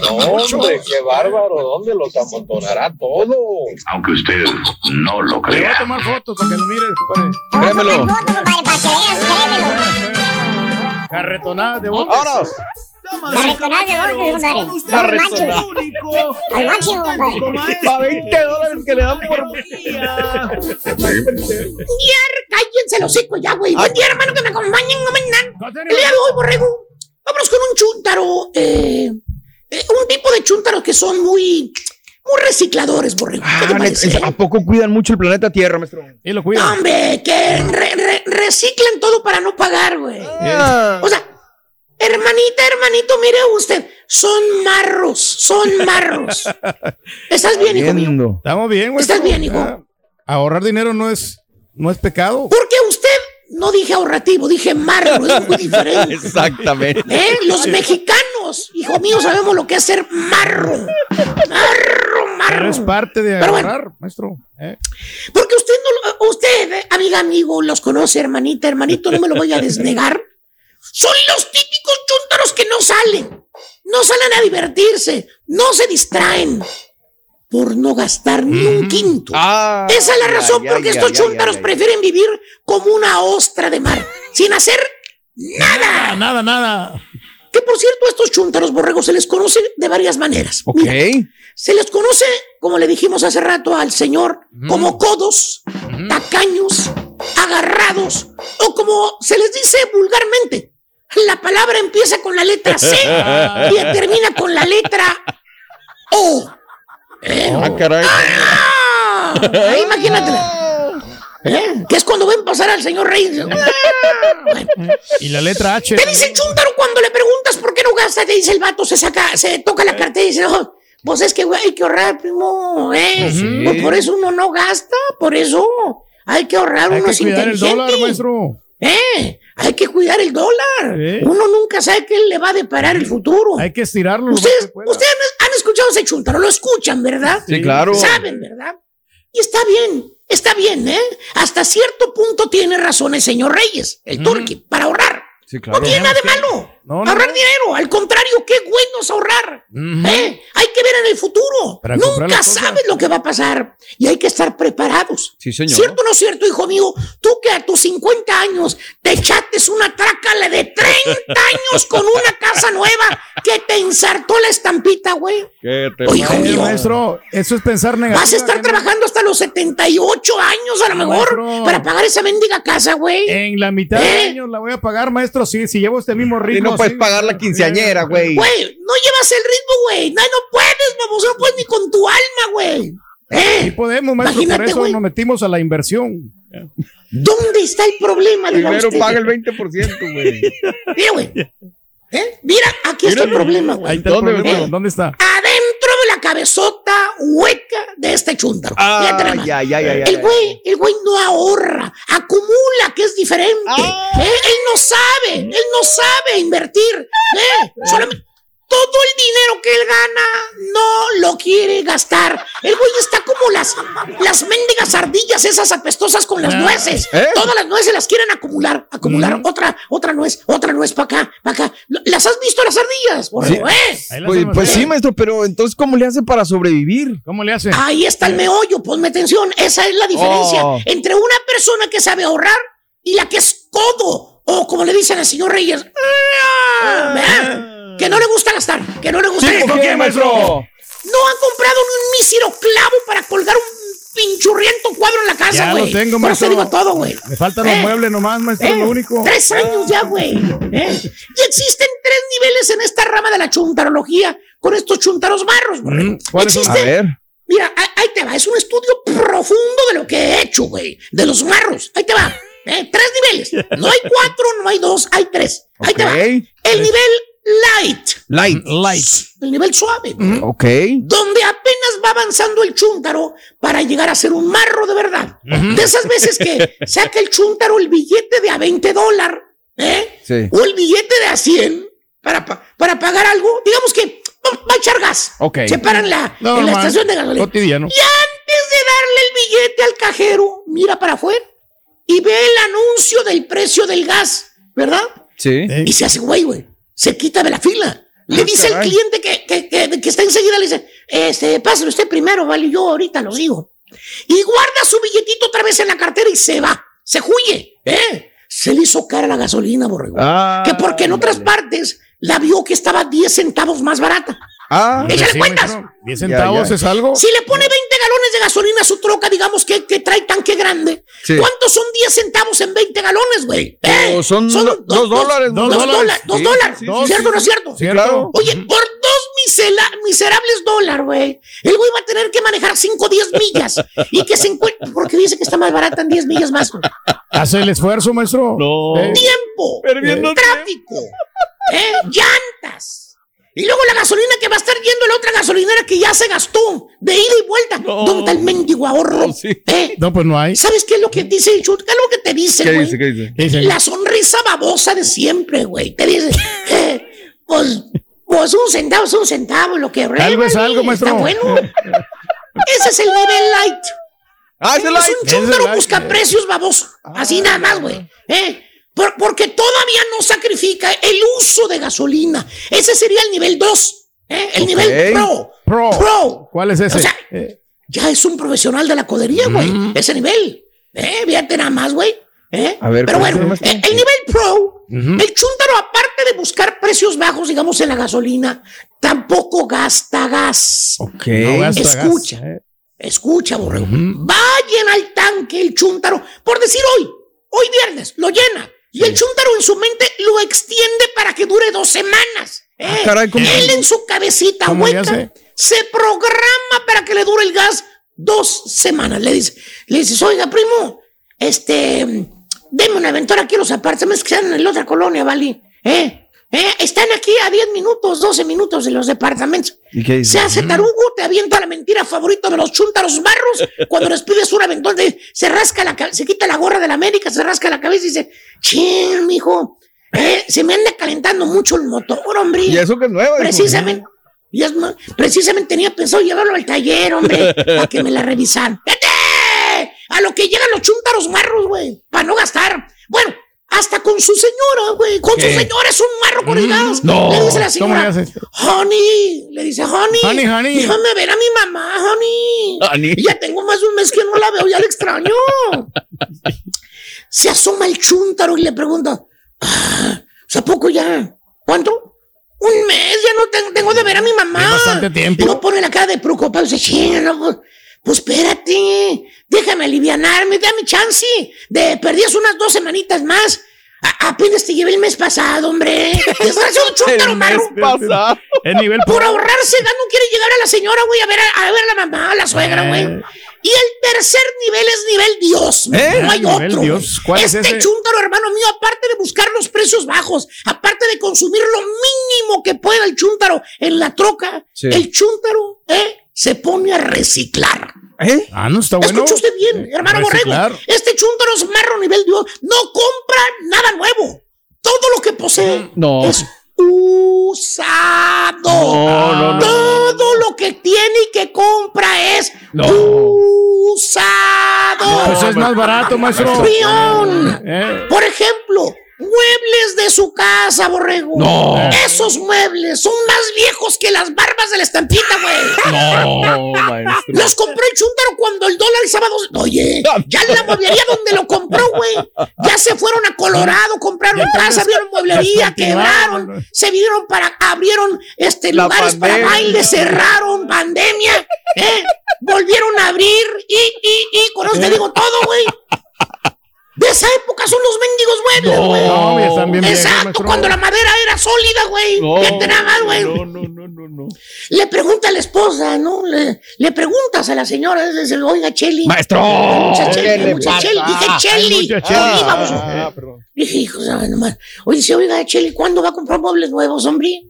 Speaker 15: No, hombre, qué bárbaro. ¿Dónde los amontonará todo?
Speaker 18: Aunque usted no lo
Speaker 3: Le voy a
Speaker 18: crea.
Speaker 3: tomar fotos para que lo mires, compadre.
Speaker 4: Créemelo.
Speaker 3: Carretonadas de botes.
Speaker 4: ¡Vámonos!
Speaker 7: De botes, compadre.
Speaker 4: Carretonadas.
Speaker 7: Al máximo, compadre.
Speaker 4: A 20 dólares que le dan por
Speaker 6: Ya, cállense los hocico ya, güey. Buen día, hermano, que me acompañen, no me. El día de hoy, borrego, vámonos con un chúntaro. Eh, eh, un tipo de chúntaros que son muy, muy recicladores, borrego. ¿Qué te
Speaker 4: Ah,
Speaker 6: parece?
Speaker 4: ¿A poco cuidan mucho el planeta Tierra, maestro?
Speaker 3: Y lo cuidan.
Speaker 6: hombre, que re- re- reciclan todo para no pagar, güey.
Speaker 4: Ah.
Speaker 6: O sea, hermanita, hermanito, mire usted, son marros, son marros. ¿Estás bien, hijo mío?
Speaker 3: Estamos bien, güey.
Speaker 6: ¿Estás bien, hijo?
Speaker 3: Ah, Ahorrar dinero no es, no es pecado.
Speaker 6: Porque usted no dije ahorrativo, dije marro, es muy diferente.
Speaker 4: Exactamente.
Speaker 6: ¿Eh? Los mexicanos, hijo mío, sabemos lo que es ser marro. Marro,
Speaker 3: Pero
Speaker 6: marro.
Speaker 3: es parte de
Speaker 6: Pero bueno.
Speaker 3: ahorrar, maestro. ¿eh?
Speaker 6: Porque usted no lo- usted, eh, amiga, amigo, los conoce, hermanita, hermanito, no me lo voy a desnegar. Son los típicos chúntaros que no salen. No salen a divertirse, no se distraen por no gastar ni un quinto.
Speaker 4: Ah,
Speaker 6: Esa es la razón
Speaker 4: ay,
Speaker 6: por
Speaker 4: ay,
Speaker 6: estos chúntaros prefieren vivir como una ostra de mar, sin hacer nada.
Speaker 3: Ah, Nada, nada.
Speaker 6: Que por cierto, a estos chúntaros borregos se les conoce de varias maneras.
Speaker 4: Ok.
Speaker 6: Mira, se les conoce, como le dijimos hace rato al señor, como codos, tacaños, agarrados, o como se les dice vulgarmente. La palabra empieza con la letra C y termina con la letra O. ¿Eh?
Speaker 4: Ah, caray.
Speaker 6: ¡Ah! Ahí imagínate. ¿Eh? Que es cuando ven pasar al señor Reyes.
Speaker 3: Y la letra H.
Speaker 6: Te dice el chúntaro cuando le preguntas por qué no gasta, te dice el vato, se saca, se toca la cartera y dice, no, pues es que güey, hay que ahorrar, primo, ¿eh?
Speaker 3: Sí.
Speaker 6: Pues por eso uno no gasta, por eso hay que ahorrar,
Speaker 3: Hay
Speaker 6: uno
Speaker 3: que
Speaker 6: es
Speaker 3: cuidar el dólar, maestro.
Speaker 6: ¿Eh? Hay que cuidar el dólar.
Speaker 3: Sí.
Speaker 6: Uno nunca sabe qué le va a deparar el futuro.
Speaker 3: Hay que estirarlo.
Speaker 6: Ustedes,
Speaker 3: que pueda.
Speaker 6: ustedes han, escuchado ese chúntaro, lo escuchan, ¿verdad?
Speaker 4: Sí, claro.
Speaker 6: Saben, ¿verdad? Y está bien. está bien, ¿eh? Hasta cierto punto tiene razón el señor Reyes, el turqui, para ahorrar.
Speaker 4: Sí,
Speaker 6: No tiene nada de malo.
Speaker 3: No, no,
Speaker 6: ahorrar
Speaker 3: no.
Speaker 6: dinero. Al contrario, qué bueno es ahorrar. ¿eh? Hay que ver en el futuro.
Speaker 3: Para
Speaker 6: Nunca sabes lo que va a pasar. Y hay que estar preparados.
Speaker 4: Sí, señor.
Speaker 6: ¿Cierto o no cierto, hijo mío? Tú que a tus 50 años te echates una trácala de 30 años con una casa nueva que te ensartó la estampita, güey.
Speaker 4: ¿Qué te
Speaker 6: Oye, hijo
Speaker 3: Eh,
Speaker 6: mío,
Speaker 3: maestro, eso es pensar negativo.
Speaker 6: Vas a estar trabajando hasta los 78 años a lo mejor
Speaker 3: Maestro.
Speaker 6: para pagar esa mendiga casa, güey.
Speaker 3: En la mitad de años la voy a pagar, maestro, sí, si llevo este mismo ritmo.
Speaker 4: No puedes
Speaker 3: sí.
Speaker 4: pagar la quinceañera, güey.
Speaker 6: Güey, no llevas el ritmo, güey. No, no puedes, vamos, no puedes ni con tu alma, güey.
Speaker 3: Sí podemos, maestro, por
Speaker 6: Imagínate,
Speaker 3: eso
Speaker 6: güey.
Speaker 3: nos metimos a la inversión.
Speaker 6: ¿Dónde está el problema? diga
Speaker 4: Primero paga el 20%, güey.
Speaker 6: Mira, güey. ¿Eh? Mira, aquí está el problema, güey.
Speaker 3: Ahí está el
Speaker 4: ¿Dónde?
Speaker 3: ¿Dónde está?
Speaker 6: Adentro de la cabezota hueca de este
Speaker 4: ay,
Speaker 6: El güey, el güey no ahorra, acumula, que es diferente.
Speaker 4: Ah.
Speaker 6: ¿Eh? Él no sabe, él no sabe invertir. ¿eh? Solamente todo el dinero que él gana no lo quiere gastar. El güey está como las, las mendigas ardillas esas apestosas con las
Speaker 3: Ah.
Speaker 6: nueces.
Speaker 4: ¿Eh?
Speaker 6: Todas las nueces las quieren acumular, acumular. Otra, otra nuez, otra nuez para acá, para acá. ¿Las has visto las ardillas? Por
Speaker 4: Sí.
Speaker 6: ¿eh?
Speaker 4: Pues, sí, maestro, pero entonces, ¿cómo le hace para sobrevivir?
Speaker 3: ¿Cómo le hace?
Speaker 6: Ahí está el meollo, ponme atención. Esa es la diferencia
Speaker 4: Oh.
Speaker 6: entre una persona que sabe ahorrar y la que es codo. O como le dicen al señor Reyes, ¡ah! Que no le gusta gastar, que no le gusta
Speaker 3: Sí, ¿por qué, maestro?
Speaker 6: No han comprado un mísero clavo para colgar un pinchurriento cuadro en la casa,
Speaker 3: Ya
Speaker 6: güey.
Speaker 3: lo tengo,
Speaker 6: Por
Speaker 3: maestro.
Speaker 6: eso digo todo, güey.
Speaker 3: Me faltan
Speaker 6: ¿Eh?
Speaker 3: los muebles nomás, maestro,
Speaker 6: ¿Eh?
Speaker 3: lo único.
Speaker 6: Tres años ya, güey. ¿eh? Y existen tres niveles en esta rama de la chuntarología con estos chuntaros barros, güey.
Speaker 3: Mm, ¿cuáles son?
Speaker 4: A
Speaker 6: Existe
Speaker 4: ver.
Speaker 6: Mira, ahí, te va. Es un estudio profundo de lo que he hecho, güey. De los marros. Ahí te va. ¿eh? Tres niveles. No hay cuatro, no hay dos, hay tres. Ahí te va. El nivel light.
Speaker 4: Light.
Speaker 3: Light.
Speaker 6: El nivel suave.
Speaker 4: Ok.
Speaker 6: Donde apenas va avanzando el chúntaro para llegar a ser un marro de verdad. De esas veces que saca el chúntaro el billete de a 20 dólares, ¿eh?
Speaker 4: Sí.
Speaker 6: O el billete de a 100 para, pa- para pagar algo. Digamos que va a echar gas.
Speaker 4: Ok.
Speaker 6: Se para en la,
Speaker 3: No,
Speaker 6: en la
Speaker 3: man,
Speaker 6: estación de gasolina.
Speaker 3: Cotidiano.
Speaker 6: Y antes de darle el billete al cajero, mira para afuera y ve el anuncio del precio del gas, ¿verdad?
Speaker 4: Sí.
Speaker 6: Y se hace güey, güey. Se quita de la fila. Le
Speaker 4: Ah,
Speaker 6: dice al cliente que, que, que- que está enseguida, le dice, este, pásale usted primero, vale, yo ahorita lo digo. Y guarda su billetito otra vez en la cartera y se va. Se huye, ¿eh? Se le hizo cara la gasolina, borrego.
Speaker 4: Ah,
Speaker 6: que porque en otras partes la vio que estaba 10 centavos más barata.
Speaker 4: Ah,
Speaker 6: Échale
Speaker 3: sí,
Speaker 6: cuentas.
Speaker 3: maestro. 10 centavos
Speaker 4: ya.
Speaker 3: es algo.
Speaker 6: Si le pone 20 galones de gasolina a su troca, digamos que, que trae tanque grande,
Speaker 4: Sí.
Speaker 6: ¿cuántos son 10 centavos en 20 galones, güey? ¿Eh?
Speaker 4: Oh, son do- dos dólares,
Speaker 6: Dos,
Speaker 3: dos
Speaker 6: dólares. Dos dólares.
Speaker 4: sí,
Speaker 3: sí,
Speaker 6: ¿Cierto o no es cierto?
Speaker 3: Sí,
Speaker 4: claro.
Speaker 6: Oye, por dos misela- miserables dólares, güey, el güey va a tener que manejar 5 o 10 millas y que se encuentre, porque dice que está más barata en 10 millas más. güey.
Speaker 3: Hace el esfuerzo, maestro.
Speaker 4: No.
Speaker 3: Eh,
Speaker 6: Tiempo,
Speaker 4: Perdiendo
Speaker 6: tráfico, ¿eh? llantas. Y luego la gasolina que va a estar yendo a la otra gasolinera que ya se gastó de ida y vuelta. ¿Dónde está el mendigo ahorro?
Speaker 4: No, sí.
Speaker 6: ¿Eh?
Speaker 3: No, pues no hay.
Speaker 6: ¿Sabes qué es lo que dice el chut? ¿Qué es lo que te dice,
Speaker 4: ¿Qué
Speaker 6: güey?
Speaker 4: dice? ¿Qué dice?
Speaker 3: ¿Qué dice?
Speaker 6: La sonrisa babosa de siempre, güey. Te dice, eh, pues, pues un centavo es un centavo, lo que
Speaker 3: Algo es algo, maestro.
Speaker 6: Está bueno. Ese es el nivel light.
Speaker 4: Ah,
Speaker 6: Es
Speaker 4: light.
Speaker 6: un chúntaro busca precios baboso. Así nada más, güey. ¿Eh? Por- porque todavía no sacrifica el uso de gasolina. Ese sería el nivel 2. ¿eh? El nivel pro.
Speaker 3: Pro.
Speaker 6: Pro.
Speaker 3: ¿Cuál es ese?
Speaker 6: O sea,
Speaker 3: Eh,
Speaker 6: ya es un profesional de la codería, güey. Ese nivel. ¿Eh? Fíjate nada más, güey. ¿Eh?
Speaker 4: A ver,
Speaker 6: Pero
Speaker 4: ¿cuál es
Speaker 6: bueno,
Speaker 4: el
Speaker 6: eh, nivel pro, el chúntaro, aparte de buscar precios bajos, digamos, en la gasolina, tampoco gasta gas.
Speaker 4: Ok.
Speaker 3: no gasta gas,
Speaker 6: Escucha. Escucha, borrego.
Speaker 3: Ujú.
Speaker 6: Va a llenar el tanque el chúntaro. Por decir hoy, hoy viernes, lo llena. Y el chúntaro en su mente lo extiende para que dure dos semanas. ¿eh?
Speaker 4: Ah, caray, ¿cómo?
Speaker 6: Él en su cabecita
Speaker 3: ¿Cómo le
Speaker 6: hueca se programa para que le dure el gas dos semanas. Le dice, le dices, oiga, primo, este, deme una aventura aquí los apartamentos que están en la otra colonia, ¿vale? ¿Eh? ¿Eh? Están aquí a 10 minutos, 12 minutos de los departamentos.
Speaker 4: ¿Y qué dice?
Speaker 6: Se hace tarugo, te avienta la mentira favorita de los chuntaros barros. Cuando les pides un aventón, de- se rasca la cabeza, se quita la gorra de la América, se rasca la cabeza y dice, ching, mijo, eh, se me anda calentando mucho el motor, hombre.
Speaker 4: Y eso que es nuevo.
Speaker 6: Precisamente. Y es ma- precisamente tenía pensado llevarlo al taller, hombre, para que me la revisaran. ¡Vete! a lo que llegan los chúntaros marros, güey, para no gastar. Bueno, hasta con su señora, güey. Con
Speaker 3: ¿Qué?
Speaker 6: su señora es un marro con el gas.
Speaker 3: no.
Speaker 6: Le dice la
Speaker 3: ¿Cómo le
Speaker 6: señora, honey, le dice, honey,
Speaker 3: Honey, honey.
Speaker 6: déjame ver a mi mamá, honey.
Speaker 4: Honey.
Speaker 6: Ya tengo más de un mes que no la veo, ya la extraño. Se asoma el chúntaro y le pregunta, ah, ¿a poco ya? ¿Cuánto? Un mes, ya no tengo, tengo de ver a mi mamá.
Speaker 3: Es bastante tiempo.
Speaker 6: Y no pone la cara de preocupado y dice, "Chin, no, pues, pues espérate, déjame alivianarme, dame chance. De perdías unas dos semanitas más. A- apenas te llevé el mes pasado, hombre. Desgraciado chúntaro, marro.
Speaker 4: pasado.
Speaker 3: El nivel
Speaker 6: Por ahorrarse, no quiere llegar a la señora, güey, a ver a, a ver a la mamá, a la suegra, güey. Y el tercer nivel es nivel Dios.
Speaker 3: ¿Eh?
Speaker 6: No hay otro.
Speaker 3: Dios.
Speaker 6: güey.
Speaker 3: ¿Cuál es
Speaker 6: este
Speaker 3: ese?
Speaker 6: chúntaro, hermano mío, aparte de buscar los precios bajos, aparte de consumir lo mínimo que pueda el chúntaro en la troca,
Speaker 3: Sí.
Speaker 6: el chúntaro, ¿eh? Se pone a reciclar.
Speaker 4: ¿Eh?
Speaker 3: Ah, no está bueno.
Speaker 6: Escucha usted bien, hermano
Speaker 3: reciclar.
Speaker 6: Borrego. Este chúntaro es marro nivel Dios. No compra nada nuevo. Todo lo que posee
Speaker 4: No.
Speaker 6: es usado.
Speaker 4: No, no, no.
Speaker 6: Todo lo que tiene y que compra es
Speaker 4: No.
Speaker 6: usado.
Speaker 3: Pues es más barato, maestro.
Speaker 6: Campeón.
Speaker 3: Eh.
Speaker 6: Por ejemplo, muebles de su casa, borrego.
Speaker 4: No.
Speaker 6: Esos muebles son más viejos que las barbas de la estampita, güey.
Speaker 4: No, maestro.
Speaker 6: Los compró el chúntaro cuando el dólar estaba dos. Oye, ya en la mueblería donde lo compró, güey. Ya se fueron a Colorado, compraron casa, abrieron mueblería, quebraron, se vinieron para, abrieron este
Speaker 4: La
Speaker 6: lugares para baile, cerraron, pandemia, ¿eh? volvieron a abrir y, y, y, con eso te digo todo, güey. De esa época son los mendigos muebles, güey.
Speaker 3: No, ya están bien
Speaker 6: Exacto, cuando la madera era sólida, güey.
Speaker 4: No,
Speaker 6: Fíjate nada más, güey.
Speaker 4: no, no, no, no, no.
Speaker 6: Le pregunta a la esposa, ¿no? Le, le preguntas a la señora, dice, oiga, Cheli.
Speaker 4: Maestro,
Speaker 6: Mucha
Speaker 4: ¿qué
Speaker 6: Cheli, mucha? Cheli. Dije, Cheli. Vamos.
Speaker 4: Ah, perdón.
Speaker 6: Dije, hijo, ¿sabe nomás? Oye, dice, oiga, Cheli, ¿cuándo va a comprar muebles nuevos, hombre?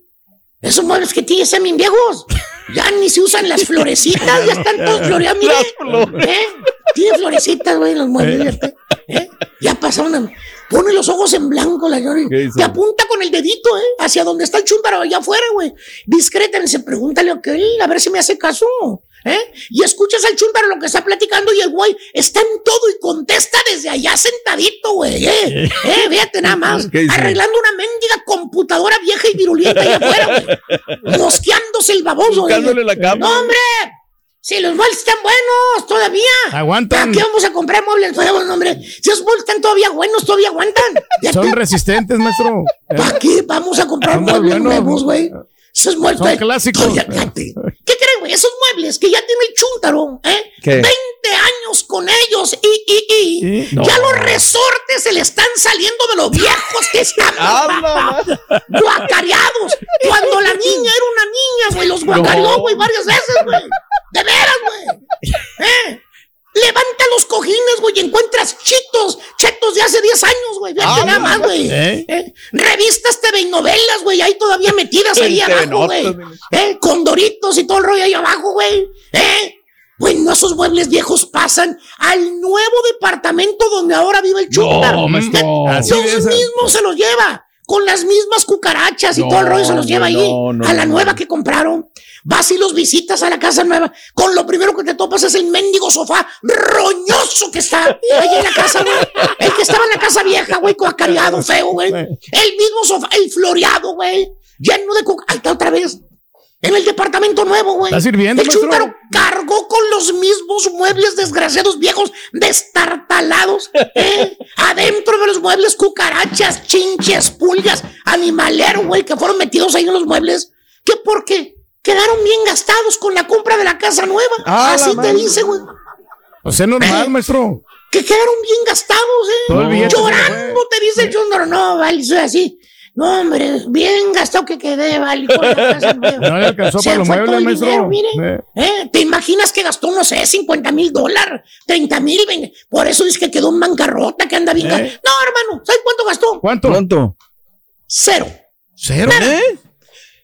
Speaker 6: Esos muebles que tiene están bien viejos. Ya ni se usan las florecitas, ya están todos floreados, mire. ¿Eh? Tiene florecitas, güey, los muebles. ya está. ¿Eh? Ya pasaron. a- Pone los ojos en blanco la señora y
Speaker 4: ¿Qué hizo?
Speaker 6: te apunta con el dedito, ¿eh? Hacia donde está el chúntaro, allá afuera, güey. Discreta, dice, pregúntale a él, a ver si me hace caso. ¿Eh? Y escuchas al chúntaro lo que está platicando y el güey está en todo y contesta desde allá sentadito, güey. ¿eh? ¿Eh? Fíjate nada más. Arreglando una mendiga computadora vieja y virulenta allá afuera, güey. Mosqueándose el baboso. güey.
Speaker 4: Buscándole la cama.
Speaker 6: No, hombre. Si los muebles están buenos todavía.
Speaker 3: Aguantan.
Speaker 6: ¿Para qué vamos a comprar muebles nuevos, hombre? Si los muebles están todavía buenos, todavía aguantan.
Speaker 3: Son resistentes, maestro.
Speaker 6: ¿Para qué vamos a comprar muebles nuevos, güey? Esos muebles.
Speaker 3: Son clásicos.
Speaker 6: ¿Qué creen, güey? Esos muebles que ya tiene el chúntaro, ¿eh?
Speaker 4: ¿Qué?
Speaker 6: 20 años con ellos y, y, y.
Speaker 3: Sí. No.
Speaker 6: Ya los resortes se le están saliendo de los viejos que están guacareados. Cuando la niña era una niña, güey, los guacareó,
Speaker 4: No.
Speaker 6: güey, varias veces, güey. De veras, güey. ¿Eh? Levanta los cojines, güey, y encuentras chitos, chetos de hace 10 años, güey. Fíjate
Speaker 4: Ah,
Speaker 6: nada más, güey.
Speaker 3: ¿Eh?
Speaker 6: ¿Eh? Revistas TV novelas, güey, ahí todavía metidas ahí abajo, güey. ¿Eh? Con doritos y todo el rollo ahí abajo, güey. ¿Eh? Bueno, esos muebles viejos pasan al nuevo departamento donde ahora vive el chúntaro.
Speaker 4: No, maestro.
Speaker 3: Así
Speaker 6: Los
Speaker 3: es.
Speaker 6: mismos se los lleva. Con las mismas cucarachas y
Speaker 4: No,
Speaker 6: todo el rollo se los lleva
Speaker 4: no,
Speaker 6: ahí.
Speaker 4: no, no,
Speaker 6: a la
Speaker 4: no.
Speaker 6: nueva que compraron. Vas y los visitas a la casa nueva. Con lo primero que te topas es el mendigo sofá roñoso que está ahí en la casa, güey. El que estaba en la casa vieja, güey, coacariado, feo, güey. El mismo sofá, el floreado, güey. Lleno de cuca. Ahí está otra vez. En el departamento nuevo, güey.
Speaker 3: ¿Está sirviendo,
Speaker 6: El chúntaro cargó con los mismos muebles desgraciados viejos destartalados. ¿eh? Adentro de los muebles, cucarachas, chinches, pulgas, animalero, güey, que fueron metidos ahí en los muebles. ¿Qué por qué? Quedaron bien gastados con la compra de la casa nueva.
Speaker 4: Ah,
Speaker 6: Así te
Speaker 4: madre.
Speaker 6: dice, güey.
Speaker 3: O sea, normal, maestro.
Speaker 6: Que quedaron bien gastados, ¿eh?
Speaker 3: Se
Speaker 6: Llorando, te dice el chúntaro. No, vale, soy así. No, hombre, bien gastado que quedé, vale, con la casa nueva.
Speaker 3: No le alcanzó
Speaker 6: Se
Speaker 3: para los muebles,
Speaker 6: el
Speaker 3: maestro.
Speaker 6: dinero, mire.
Speaker 3: Eh.
Speaker 6: ¿Eh? ¿Te imaginas que gastó, no sé, 50 mil dólares, 30 mil? Por eso dice que quedó en bancarrota, que anda bien.
Speaker 3: ¿Eh?
Speaker 6: No, hermano, ¿sabes cuánto gastó?
Speaker 3: ¿Cuánto?
Speaker 4: ¿Cuánto?
Speaker 6: Cero.
Speaker 3: ¿Cero?
Speaker 4: ¿Eh?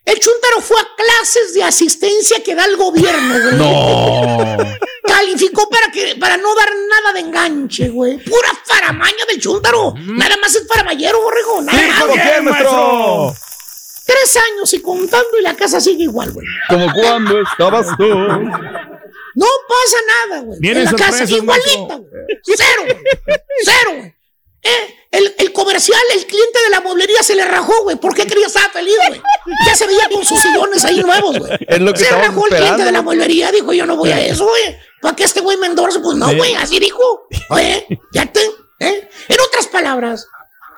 Speaker 6: El chúntaro fue a clases de asistencia que da el gobierno, güey.
Speaker 4: No.
Speaker 6: Calificó para que para no dar nada de enganche, güey. Pura faramaña del chúntaro. Nada más es faramallero, borrego. Nada más.
Speaker 4: ¿Cómo qué, maestro?
Speaker 6: Tres años y contando y la casa sigue igual, güey.
Speaker 4: ¿Como cuando estabas tú?
Speaker 6: No, pasa nada, güey. En la casa,
Speaker 3: sorpresas,
Speaker 6: igualita, güey. Cero, güey. Cero, güey. Eh, el, el comercial, el cliente de la mueblería se le rajó, güey. ¿Por qué quería estar feliz, güey? Ya se veía con sus sillones ahí nuevos, güey. Se rajó el cliente de la mueblería. Dijo, yo no voy a eso, güey. ¿Para qué este güey me endorse? Pues no, güey, así dijo. Oye, ya te. ¿eh? En otras palabras,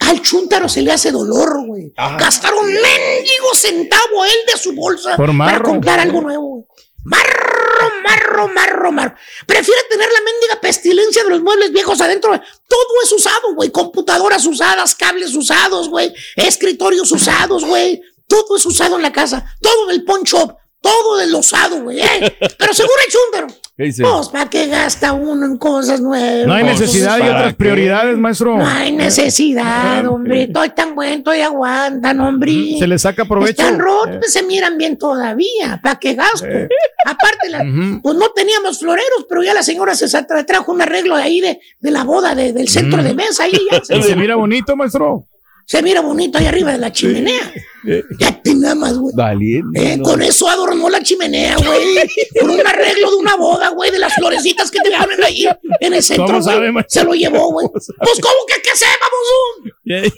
Speaker 6: al chúntaro se le hace dolor, güey. Gastar un mendigo centavo a él de su bolsa
Speaker 3: Por
Speaker 6: para comprar algo nuevo, güey. Marro, marro, marro, marro. Prefiere tener la mendiga pestilencia de los muebles viejos adentro. Todo es usado, güey. Computadoras usadas, cables usados, güey. Escritorios usados, güey. Todo es usado en la casa. Todo del pawn shop. Todo del usado, güey. ¿eh? Pero seguro el chúntaro.
Speaker 4: ¿Qué dice?
Speaker 6: Pues, ¿para qué gasta uno en cosas nuevas?
Speaker 3: No hay necesidad y
Speaker 4: ¿para
Speaker 3: otras
Speaker 4: qué?
Speaker 3: prioridades, maestro.
Speaker 6: No hay necesidad, hombre. Estoy tan bueno, estoy aguantan, hombre.
Speaker 3: Se le saca provecho.
Speaker 6: Están rotos,
Speaker 3: Eh.
Speaker 6: se miran bien todavía. ¿Para qué gasto? Aparte, la- pues no teníamos floreros, pero ya la señora se tra- trajo un arreglo de ahí de, de la boda, de- del centro
Speaker 3: Mm.
Speaker 6: de mesa. Ahí ya se,
Speaker 3: se mira bonito, maestro.
Speaker 6: Se mira bonito ahí arriba de la chimenea. Ya te nada más, güey.
Speaker 4: Valiente.
Speaker 6: Eh,
Speaker 4: ¿no?
Speaker 6: Con eso adornó la chimenea, güey. Con un arreglo de una boda, güey, de las florecitas que te ponen ahí en el centro.
Speaker 3: ¿Cómo sabe?
Speaker 6: Se lo llevó, güey. Pues, ¿cómo que qué vamos?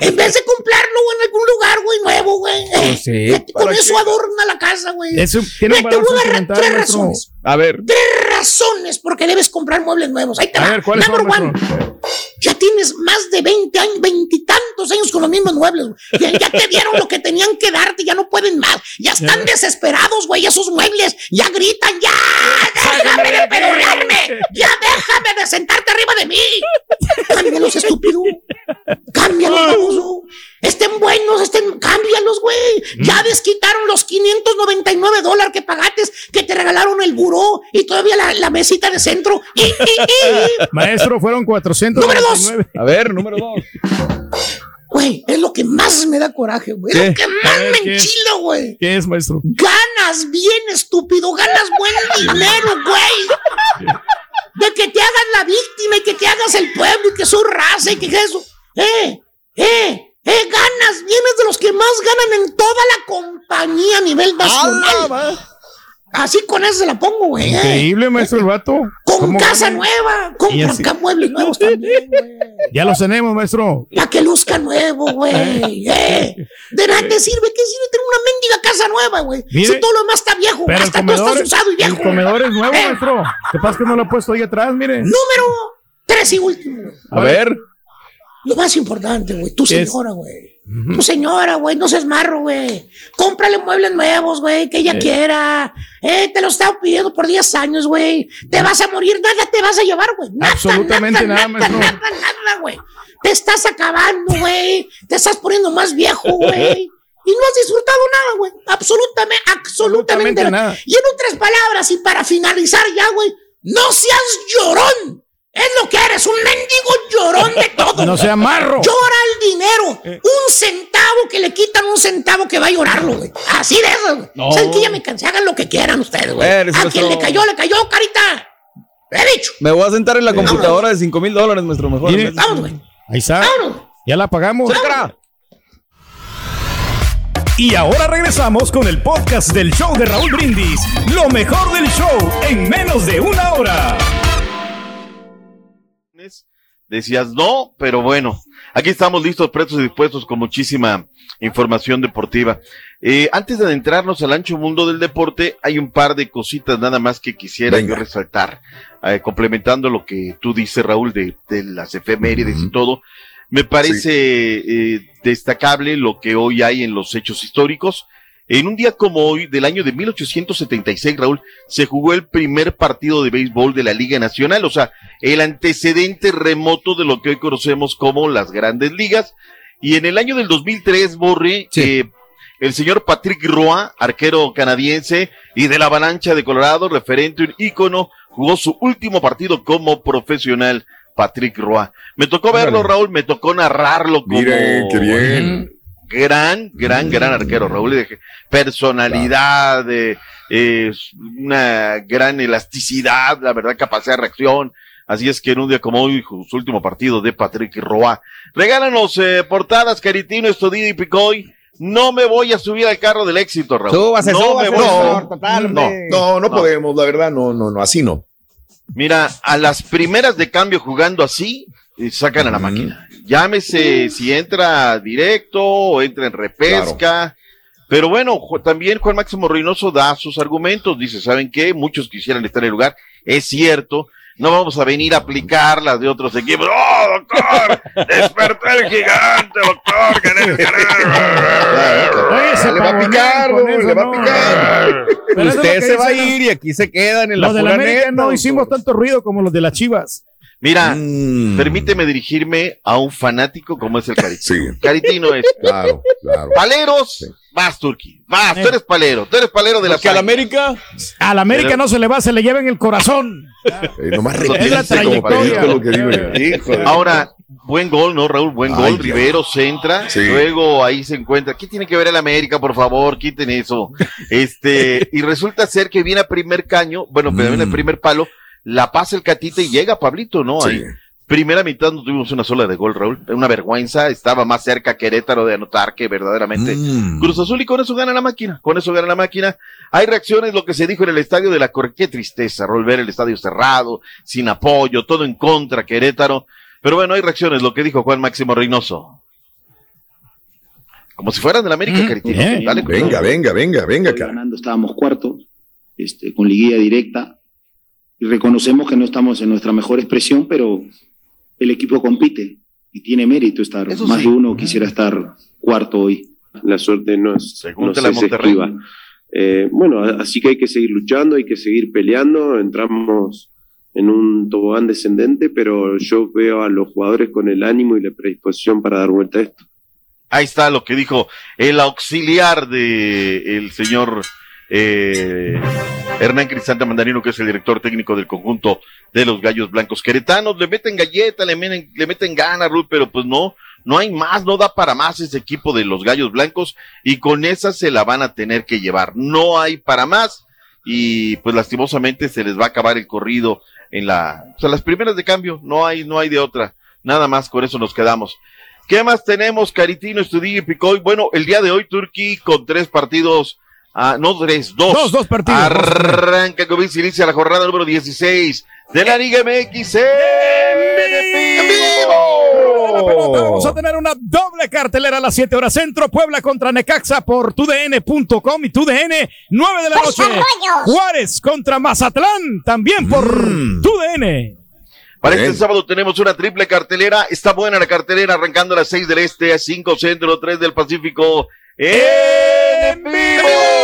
Speaker 6: En vez de comprarlo güey, en algún lugar, güey, nuevo, güey. eh,
Speaker 3: Pues sí,
Speaker 6: que con
Speaker 3: ¿para
Speaker 6: eso
Speaker 3: qué?
Speaker 6: adorna la casa, güey.
Speaker 3: Eso tiene un
Speaker 6: Mira, te
Speaker 3: valor
Speaker 6: voy a dar tres razones.
Speaker 4: A ver.
Speaker 6: Tres razones por qué debes comprar muebles nuevos. Ahí te
Speaker 3: A
Speaker 6: va.
Speaker 3: ver, ¿cuáles son,
Speaker 6: Number one. Ya tienes más de 20 años, veintitantos años con los mismos muebles. Ya, ya te dieron lo que tenían que darte, ya no pueden más. Ya están desesperados, güey, esos muebles. Ya gritan, ya, déjame de pedorrearme. Ya déjame de sentarte arriba de mí. Cámbialos, estúpido. Cámbialos, baboso. Estén buenos, estén, cámbialos, güey. Ya desquitaron los 599 dólares que pagaste, que te regalaron el buró y todavía la, la mesita de centro. Y, y, y.
Speaker 3: Maestro, fueron 400.
Speaker 6: Número dos.
Speaker 4: A ver, número dos.
Speaker 6: Güey, es lo que más me da coraje, güey. Lo que más
Speaker 3: ver,
Speaker 6: me enchila, güey.
Speaker 3: ¿Qué es, maestro?
Speaker 6: Ganas bien, estúpido. Ganas buen dinero, güey. De que te hagas la víctima y que te hagas el pueblo y que soy raza y que eso. Eh, eh, eh, ganas bien es de los que más ganan en toda la compañía a nivel nacional. Así con eso se la pongo, güey. eh.
Speaker 3: Increíble, maestro, el vato.
Speaker 6: Con
Speaker 3: ¿Cómo
Speaker 6: casa
Speaker 3: ganan?
Speaker 6: nueva.
Speaker 3: Así-
Speaker 6: acá muebles nuevos también, güey.
Speaker 3: Ya los tenemos, maestro.
Speaker 6: La que luzca nuevo, güey. eh. De nada te sirve. ¿Qué sirve tener una mendiga casa nueva, güey? Si todo lo demás está viejo,
Speaker 3: Pero
Speaker 6: hasta
Speaker 3: comedor,
Speaker 6: estás usado y viejo.
Speaker 3: el comedor es nuevo,
Speaker 6: Eh.
Speaker 3: maestro. ¿Qué pasa que no lo he puesto ahí atrás? Mire.
Speaker 6: Número tres y último.
Speaker 4: A ver.
Speaker 6: Lo más importante, güey. Tu señora, güey. Tu señora, güey. No seas marro, güey. Cómprale muebles nuevos, güey. Que ella
Speaker 3: Eh.
Speaker 6: quiera. Eh, te lo estaba pidiendo por 10 años, güey. Te vas a morir. Nada te vas a llevar, güey. Nada,
Speaker 3: Absolutamente nada,
Speaker 6: nada, nada, nada, güey. Te estás acabando, güey. Te estás poniendo más viejo, güey. Y no has disfrutado nada, güey. Absolutamente, absolutamente nada. Y en otras palabras, y para finalizar ya, güey, no seas llorón. Es lo que eres, un mendigo llorón de todo.
Speaker 3: No sea marro.
Speaker 6: Llora el dinero. Un centavo que le quitan un centavo que va a llorarlo, güey. Así de eso, güey.
Speaker 4: No.
Speaker 6: ¿Saben que ya me cansé? Hagan lo que quieran ustedes, güey. A
Speaker 4: nuestro-
Speaker 6: quien le cayó, le cayó, carita. He dicho.
Speaker 4: Me voy a sentar en la computadora de 5 mil dólares, nuestro mejor.
Speaker 6: Vamos, güey.
Speaker 3: Ahí está.
Speaker 6: Vámonos.
Speaker 3: Ya la pagamos.
Speaker 11: Y ahora regresamos con el podcast del show de Raúl Brindis. Lo mejor del show en menos de una hora.
Speaker 19: Decías no, pero bueno, aquí estamos listos, prestos y dispuestos con muchísima información deportiva. Eh, antes de adentrarnos al ancho mundo del deporte, hay un par de cositas nada más que quisiera
Speaker 2: Venga.
Speaker 19: yo resaltar, eh, complementando lo que tú dices, Raúl, de, de las efemérides y todo. Me parece eh, destacable lo que hoy hay en los hechos históricos. En un día como hoy, del año de 1876, Raúl, se jugó el primer partido de béisbol de la Liga Nacional, o sea, el antecedente remoto de lo que hoy conocemos como las grandes ligas. Y en el año del 2003, Borri, eh, el señor Patrick Roy, arquero canadiense y de la avalancha de Colorado, referente, un ícono, jugó su último partido como profesional. Patrick Roy. Me tocó verlo. Raúl, me tocó narrarlo como
Speaker 2: Miren, qué bien.
Speaker 19: Gran, gran, gran arquero, Raúl, de personalidad, de eh, una gran elasticidad, la verdad, capacidad de reacción. Así es que en un día como hoy, su último partido de Patrick Roa. Regálanos eh, portadas, Caritino, Estudillo y Picoy. no me voy a subir al carro del éxito, Raúl.
Speaker 4: Súbase,
Speaker 19: no
Speaker 4: súbase,
Speaker 19: me voy.
Speaker 4: total,
Speaker 2: No,
Speaker 4: hombre.
Speaker 2: no, no
Speaker 19: No.
Speaker 2: podemos, la verdad, no, no, no, así no.
Speaker 19: Mira, a las primeras de cambio jugando así, eh, sacan a la máquina. Llámese si entra directo o entra en repesca. Pero bueno, también Juan Máximo Reynoso da sus argumentos. Dice, ¿saben qué? Muchos quisieran estar en el lugar. Es cierto. No vamos a venir a aplicar las de otros equipos. ¡Oh, doctor! ¡Despertó el gigante, doctor! que
Speaker 2: le va a picar, le va a picar.
Speaker 4: Usted se va a ir y aquí se quedan en la
Speaker 3: Los de la América no hicimos tanto ruido como los de las Chivas.
Speaker 19: Mira,
Speaker 2: Mm.
Speaker 19: permíteme dirigirme a un fanático como es el Caritino.
Speaker 2: Sí,
Speaker 19: Caritino es.
Speaker 2: claro, claro.
Speaker 19: Paleros, vas, Turki. Vas, tú
Speaker 3: Eh.
Speaker 19: eres palero. Tú eres palero de la
Speaker 4: Porque a la América,
Speaker 3: A la América
Speaker 19: Pero-
Speaker 3: no se le va, se le lleva en el corazón.
Speaker 2: Eh, nomás
Speaker 19: Es la
Speaker 2: como
Speaker 3: trayectoria.
Speaker 2: que digo.
Speaker 19: Ahora, buen gol, ¿no, Raúl? Buen
Speaker 2: Ay,
Speaker 19: gol.
Speaker 2: ya.
Speaker 19: Rivero centra.
Speaker 2: Sí.
Speaker 19: Luego ahí se encuentra. ¿Qué tiene que ver el América, por favor? Quiten eso. Este, y resulta ser que viene a primer caño, bueno, pero viene a
Speaker 2: Mm.
Speaker 19: primer palo, la pasa el catita y llega Pablito, ¿no?
Speaker 2: Sí.
Speaker 19: Ahí. Primera mitad no tuvimos una sola de gol, Raúl. Una vergüenza. Estaba más cerca Querétaro de anotar que verdaderamente
Speaker 2: Mm.
Speaker 19: Cruz Azul y con eso gana la máquina, con eso gana la máquina. Hay reacciones, lo que se dijo en el estadio de la Cor, qué tristeza, Raúl, ver el estadio cerrado, sin apoyo, todo en contra, Querétaro. Pero bueno, hay reacciones, lo que dijo Juan Máximo Reynoso. Como si fueran de la América, Caritino. Dale, con
Speaker 2: Venga, venga, venga, venga,
Speaker 20: ganando, estábamos cuartos, este, con liguilla directa. Y reconocemos que no estamos en nuestra mejor expresión, pero el equipo compite y tiene mérito estar.
Speaker 19: Eso
Speaker 20: Más
Speaker 19: sí.
Speaker 20: de uno quisiera estar cuarto hoy.
Speaker 21: la suerte no es, no
Speaker 19: Pregúntale a
Speaker 21: se esquiva. Eh, bueno, así que hay que seguir luchando, hay que seguir peleando. Entramos en un tobogán descendente, pero yo veo a los jugadores con el ánimo y la predisposición para dar vuelta a esto.
Speaker 19: Ahí está lo que dijo el auxiliar de el señor eh, Hernán Cristante Mandarino, que es el director técnico del conjunto de los Gallos Blancos Queretanos. Le meten galleta, le meten, le ganas, Ruth, pero pues no, no hay más, no da para más ese equipo de los Gallos Blancos y con esa se la van a tener que llevar. No hay para más y pues lastimosamente se les va a acabar el corrido en la, o sea, las primeras de cambio, no hay, no hay de otra. Nada más, con eso nos quedamos. ¿Qué más tenemos, Caritino, Estudillo y Picoy? Bueno, el día de hoy, Turquía con tres partidos, ah, no tres, dos.
Speaker 3: Dos, dos partidos.
Speaker 19: Arranca, comienza, inicia la jornada número 16 de la Liga MX en vivo.
Speaker 3: La pelota, Vamos a tener una doble cartelera a las 7 horas centro. Puebla contra Necaxa por tudn.com y tudn 9 de la noche. Juárez contra Mazatlán también por tudn.
Speaker 19: Para este sábado tenemos una triple cartelera. Está buena la cartelera, arrancando a las 6 del Este, a 5 Centro, 3 del Pacífico. ¡En vivo!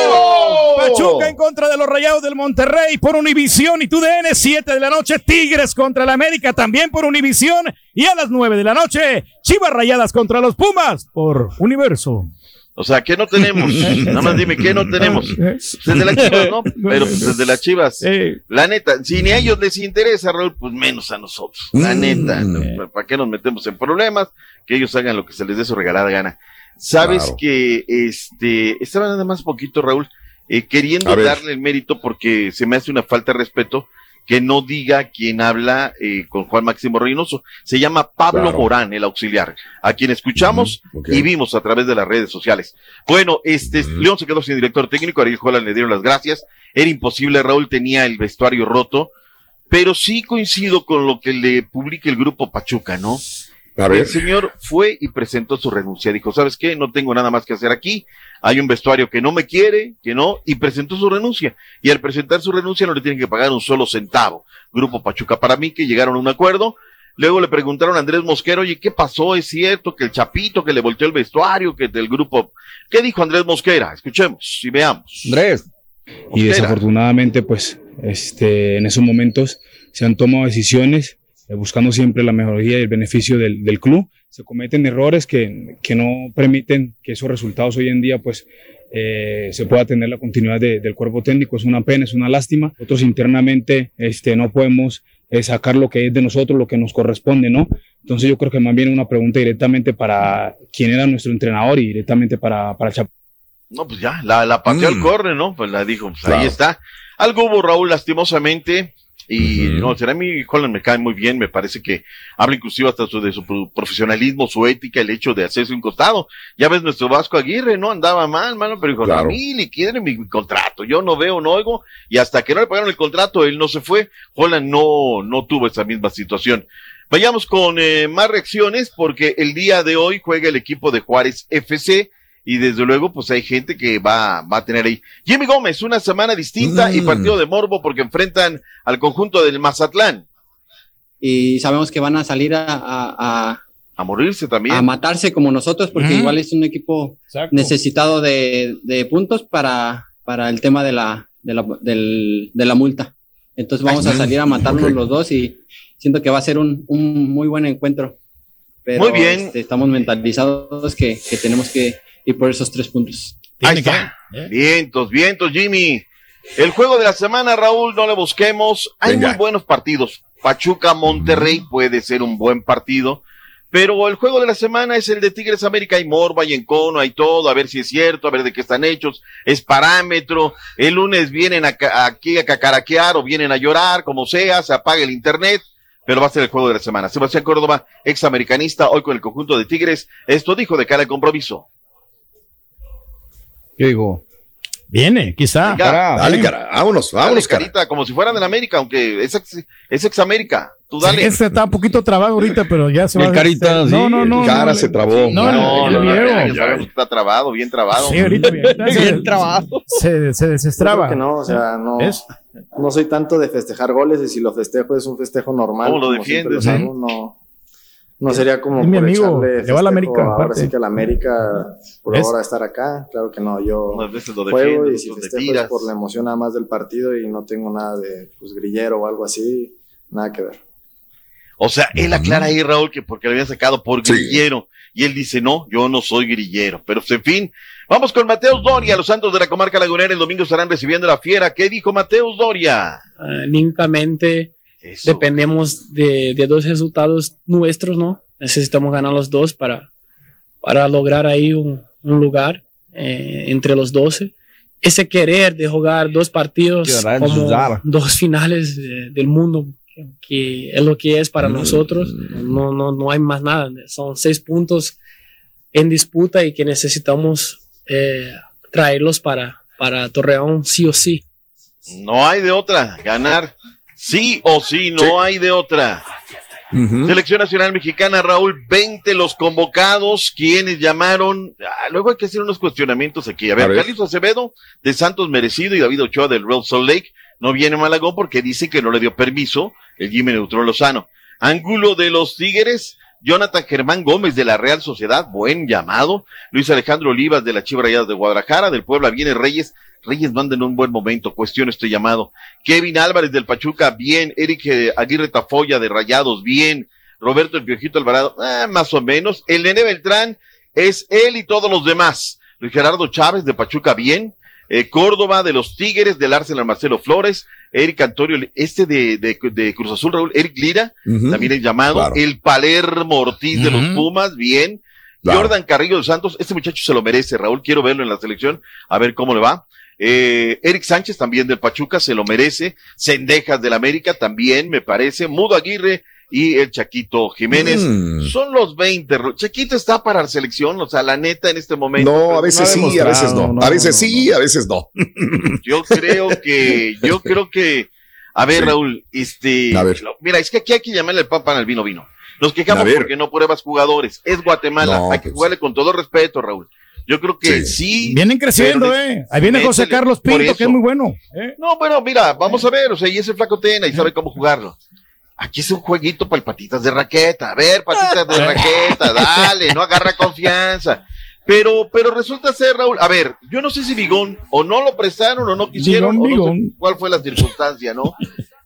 Speaker 3: Pachuca en contra de los Rayados del Monterrey por Univisión y TUDN, 7 de la noche. Tigres contra el América también por Univisión. Y a las 9 de la noche, Chivas Rayadas contra los Pumas por Universo.
Speaker 19: O sea, ¿qué no tenemos? Nada más dime, ¿qué no tenemos? Desde las chivas, ¿no? Pero pues, desde las chivas. La neta, si ni a ellos les interesa, Raúl, pues menos a nosotros. La neta, ¿no? ¿para qué nos metemos en problemas? Que ellos hagan lo que se les dé su regalada gana. Sabes
Speaker 2: Claro.
Speaker 19: que este estaba nada más poquito, Raúl, eh, queriendo darle el mérito porque se me hace una falta de respeto que no diga quién habla eh, con Juan Máximo Reynoso. Se llama Pablo
Speaker 2: Claro.
Speaker 19: Morán, el auxiliar, a quien escuchamos y vimos a través de las redes sociales. Bueno, este León se quedó sin director técnico, Ariel Holland le dieron las gracias. Era imposible, Raúl tenía el vestuario roto, pero sí coincido con lo que le publica el grupo Pachuca, ¿no?
Speaker 2: A ver.
Speaker 19: El señor fue y presentó su renuncia. Dijo, ¿sabes qué? No tengo nada más que hacer aquí. Hay un vestuario que no me quiere, que no, y presentó su renuncia. Y al presentar su renuncia no le tienen que pagar un solo centavo. Grupo Pachuca para mí, que llegaron a un acuerdo. Luego le preguntaron a Andrés Mosquero, oye, ¿qué pasó? ¿Es cierto que el Chapito, que le volteó el vestuario, que del grupo... ¿Qué dijo Andrés Mosquera? Escuchemos y veamos.
Speaker 4: Andrés.
Speaker 22: y desafortunadamente pues este en esos momentos se han tomado decisiones buscando siempre la mejoría y el beneficio del, del club se cometen errores que, que no permiten que esos resultados hoy en día pues eh, se pueda tener la continuidad de- del cuerpo técnico es una pena es una lástima nosotros internamente este no podemos eh, sacar lo que es de nosotros lo que nos corresponde no entonces yo creo que más bien una pregunta directamente para quién era nuestro entrenador y directamente para para Chap
Speaker 19: No, pues ya, la, la pateó al corre, ¿no? Pues la dijo, pues ahí está. Algo hubo, Raúl, lastimosamente. Y no, será mi Holland me cae muy bien, me parece que habla inclusive hasta su- de su pro- profesionalismo, su ética, el hecho de hacerse un costado. Ya ves, nuestro Vasco Aguirre no andaba mal, mano, pero dijo,
Speaker 2: Claro.
Speaker 19: a mí liquiden mi, mi contrato, yo no veo, no oigo, y hasta que no le pagaron el contrato, él no se fue. Holland no, no tuvo esa misma situación. Vayamos con eh, más reacciones, porque el día de hoy juega el equipo de Juárez FC, y desde luego, pues hay gente que va, va a tener ahí. Jimmy Gómez, una semana distinta y
Speaker 23: Mm.
Speaker 19: partido de morbo porque enfrentan al conjunto del Mazatlán.
Speaker 23: y sabemos que van a salir a, a, a-
Speaker 19: A morirse también.
Speaker 23: a matarse como nosotros, porque igual es un equipo necesitado de, de puntos para, para el tema de la, de la, del- de la multa. Entonces vamos a salir a matarnos los dos y siento que va a ser un, un muy buen encuentro. Pero,
Speaker 19: Muy bien.
Speaker 23: este, estamos mentalizados que, que tenemos que ir por esos tres puntos.
Speaker 19: Ahí está. Vientos, vientos, Jimmy. El juego de la semana, Raúl, no le busquemos. Hay
Speaker 2: Venga.
Speaker 19: muy buenos partidos. Pachuca Monterrey puede ser un buen partido. Pero el juego de la semana es el de Tigres América. Hay morbo, hay encono, hay todo. A ver si es cierto, a ver de qué están hechos. Es parámetro. El lunes vienen a aquí a cacaraquear o vienen a llorar, como sea. Se apaga el internet. Pero va a ser el juego de la semana. Sebastián Córdoba, ex americanista, hoy con el conjunto de Tigres. Esto dijo de cara al compromiso.
Speaker 4: Yo digo,
Speaker 3: Viene, quizá.
Speaker 19: Venga.
Speaker 2: Dale, cara. Vámonos, vámonos,
Speaker 19: Dale,
Speaker 2: cara.
Speaker 19: carita, como si fueran la América, aunque es ex, es ex América. Tú dale.
Speaker 3: Este está un poquito trabado ahorita, pero ya se va
Speaker 19: El
Speaker 3: a
Speaker 19: Carita,
Speaker 3: No,
Speaker 19: sí,
Speaker 3: no, no.
Speaker 19: cara
Speaker 3: no,
Speaker 19: se
Speaker 2: trabó.
Speaker 3: No, no,
Speaker 19: no, está trabado, bien trabado.
Speaker 3: Sí, ahorita ahorita se- Se, se desestraba.
Speaker 24: Que no, o sea, no,
Speaker 3: ¿Ves?
Speaker 24: no soy tanto de festejar goles y si lo festejo es un festejo normal.
Speaker 19: ¿Cómo lo
Speaker 24: como siempre
Speaker 19: defiendes,
Speaker 24: hago, no, no sería como
Speaker 3: mi amigo, le va a la América,
Speaker 24: Ahora sí que la América por
Speaker 3: ¿Ves?
Speaker 24: ahora estar acá, claro que no, yo
Speaker 19: veces lo
Speaker 24: juego y si festejo es
Speaker 19: tiras.
Speaker 24: por la emoción nada más del partido y no tengo nada de pues, grillero o algo así, nada que ver.
Speaker 19: O sea, él aclara ahí, Raúl, que porque le habían sacado por grillero. Y él dice, no, yo no soy grillero. Pero, pues, en fin, vamos con Mateus Doria. Los Santos de la Comarca Lagunera el domingo estarán recibiendo a la Fiera. ¿Qué dijo Mateus Doria?
Speaker 25: Únicamente dependemos de, de dos resultados nuestros, ¿no? Necesitamos ganar los dos para, para lograr ahí un, un lugar eh, entre los 12. Ese querer de jugar dos partidos
Speaker 4: Querer
Speaker 25: como dos finales eh, del mundo, que es lo que es para nosotros, no, no, no hay más nada. Son seis puntos en disputa y que necesitamos eh, traerlos para, para Torreón sí o sí.
Speaker 19: No hay de otra. Ganar sí o sí, no hay de otra. Selección Nacional Mexicana, Raúl, 20 los convocados, quienes llamaron. Ah, luego hay que hacer unos cuestionamientos aquí. A ver,
Speaker 2: ver.
Speaker 19: Carlos Acevedo, de Santos Merecido, y David Ochoa del Real Salt Lake, no viene Malagón porque dice que no le dio permiso el Jimmy Neutrón Lozano. Ángulo de los Tigres, Jonathan Germán Gómez de la Real Sociedad, buen llamado. Luis Alejandro Olivas de la Chivas Rayadas de Guadalajara, del Puebla viene Reyes. Reyes manda en un buen momento, cuestión este llamado. Kevin Álvarez del Pachuca, bien. Eric eh, Aguirre Tafoya de Rayados, bien. Roberto el Piojito Alvarado, ah, más o menos. El Nene Beltrán es él y todos los demás. Luis Gerardo Chávez de Pachuca, bien. Eh, Córdoba de los Tigres, del Arsenal Marcelo Flores. Eric Antonio, este de, de, de Cruz Azul, Raúl, Eric Lira, también es llamado.
Speaker 2: Claro.
Speaker 19: El Palermo Ortiz de los Pumas, bien.
Speaker 2: Claro.
Speaker 19: Jordan Carrillo de Santos, este muchacho se lo merece, Raúl, quiero verlo en la selección, a ver cómo le va. Eh, Eric Sánchez también del Pachuca se lo merece. Cendejas del América también me parece. Mudo Aguirre y el Chaquito Jiménez.
Speaker 2: Mm.
Speaker 19: Son los 20. Ro- Chaquito está para la selección, o sea, la neta en este momento.
Speaker 2: No, a veces sí, a veces no. A veces sí, a veces no.
Speaker 19: Yo creo que, yo creo que, a ver,
Speaker 2: Sí.
Speaker 19: Raúl, este,
Speaker 2: A ver.
Speaker 19: mira, es que aquí hay que llamarle al papa al vino vino. Nos quejamos porque no pruebas jugadores. Es Guatemala. Hay que
Speaker 2: pues.
Speaker 19: jugarle con todo respeto, Raúl. Yo creo que sí.
Speaker 3: Vienen creciendo, eh. Ahí viene José Carlos Pinto, que es muy bueno. ¿eh?
Speaker 19: No, bueno, mira, vamos a ver, o sea, y ese flaco Tena y sabe cómo jugarlo. Aquí es un jueguito para el patitas de raqueta. A ver, patitas de raqueta, dale, no agarra confianza. Pero, pero resulta ser, Raúl, a ver, yo no sé si Bigón o no lo prestaron o no quisieron, o no sé cuál fue la circunstancia, ¿no?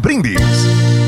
Speaker 11: Brindis.